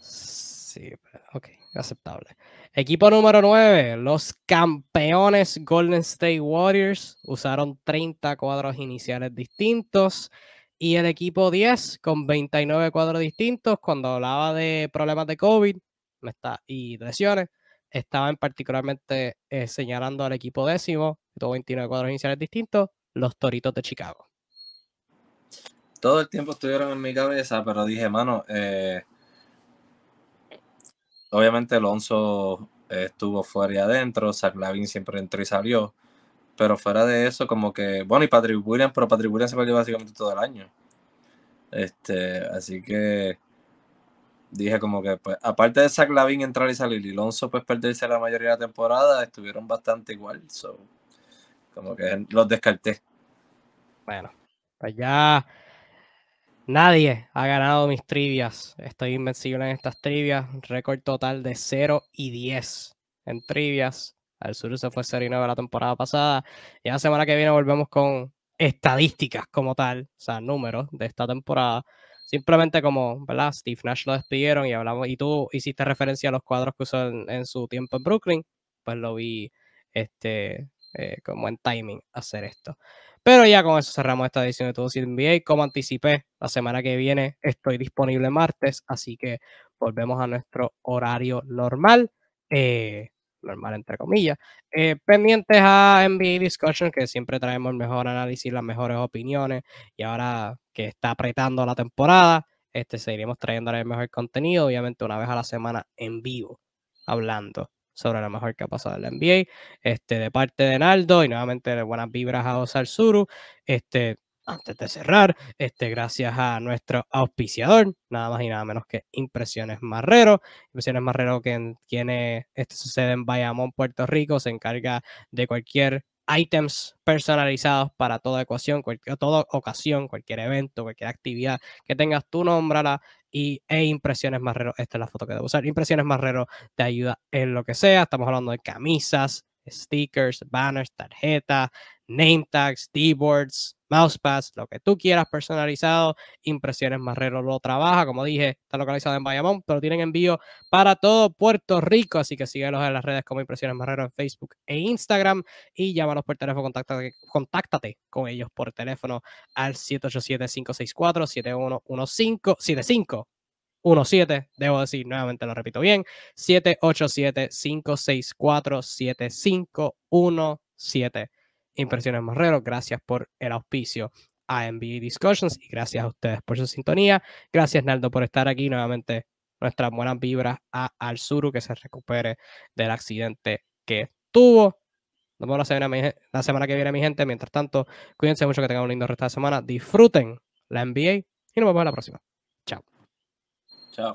Sí, ok, aceptable. Equipo número 9, los campeones Golden State Warriors usaron 30 cuadros iniciales distintos. Y el equipo 10 con 29 cuadros distintos. Cuando hablaba de problemas de COVID me está, y lesiones, estaban particularmente eh, señalando al equipo décimo, que tuvo 29 cuadros iniciales distintos, los Toritos de Chicago. Todo el tiempo estuvieron en mi cabeza, pero dije, mano, eh, obviamente Alonso estuvo fuera y adentro, Zach Lavin siempre entró y salió. Pero fuera de eso, como que, bueno, y Patrick Williams, pero Patrick Williams se perdió básicamente todo el año. Este, así que dije como que, pues, aparte de Zach Lavin entrar y salir y Alonso pues perderse la mayoría de la temporada, estuvieron bastante igual. So, como que los descarté. Bueno, pues ya nadie ha ganado mis trivias. Estoy invencible en estas trivias. Récord total de 0 y 10 en trivias. Al sur se fue 0 y 9 la temporada pasada. Y la semana que viene volvemos con estadísticas como tal, o sea, números de esta temporada. Simplemente como, ¿verdad? Steve Nash lo despidieron y hablamos, y tú hiciste referencia a los cuadros que usó en, su tiempo en Brooklyn, pues lo vi este, eh, como en timing hacer esto. Pero ya con eso cerramos esta edición de Todo NBA. Como anticipé, la semana que viene estoy disponible martes, así que volvemos a nuestro horario normal. Eh, normal entre comillas, eh, pendientes a NBA Discussion, que siempre traemos el mejor análisis, las mejores opiniones, y ahora que está apretando la temporada, este, seguiremos trayendo el mejor contenido, obviamente una vez a la semana en vivo, hablando sobre lo mejor que ha pasado en la NBA, este, de parte de Naldo, y nuevamente buenas vibras a Osar Suru, este, antes de cerrar, este, gracias a nuestro auspiciador, nada más y nada menos que Impresiones Marrero. Impresiones Marrero, que tiene, este sucede en Bayamón, Puerto Rico, se encarga de cualquier items personalizados para toda ecuación, cualquier, toda ocasión, cualquier evento, cualquier actividad que tengas, tú nómbrala y e Impresiones Marrero, esta es la foto que debo usar, Impresiones Marrero te ayuda en lo que sea, estamos hablando de camisas, stickers, banners, tarjetas, name tags, D-boards, mousepads, lo que tú quieras personalizado. Impresiones Marrero lo trabaja, como dije, está localizado en Bayamón, pero tienen envío para todo Puerto Rico, así que síguelos en las redes como Impresiones Marrero en Facebook e Instagram y llámalos por teléfono, contáctate, contáctate con ellos por teléfono al 787-564-7115, 75 17, debo decir nuevamente, lo repito bien, 787-564-7517. Impresiones Marrero, gracias por el auspicio a NBA Discussions y gracias a ustedes por su sintonía. Gracias, Naldo, por estar aquí. Nuevamente, nuestras buenas vibras a Alzuru, que se recupere del accidente que tuvo. Nos vemos la semana, la semana que viene, mi gente. Mientras tanto, cuídense mucho, que tengan un lindo resto de semana. Disfruten la NBA y nos vemos la próxima. Chao. Chao.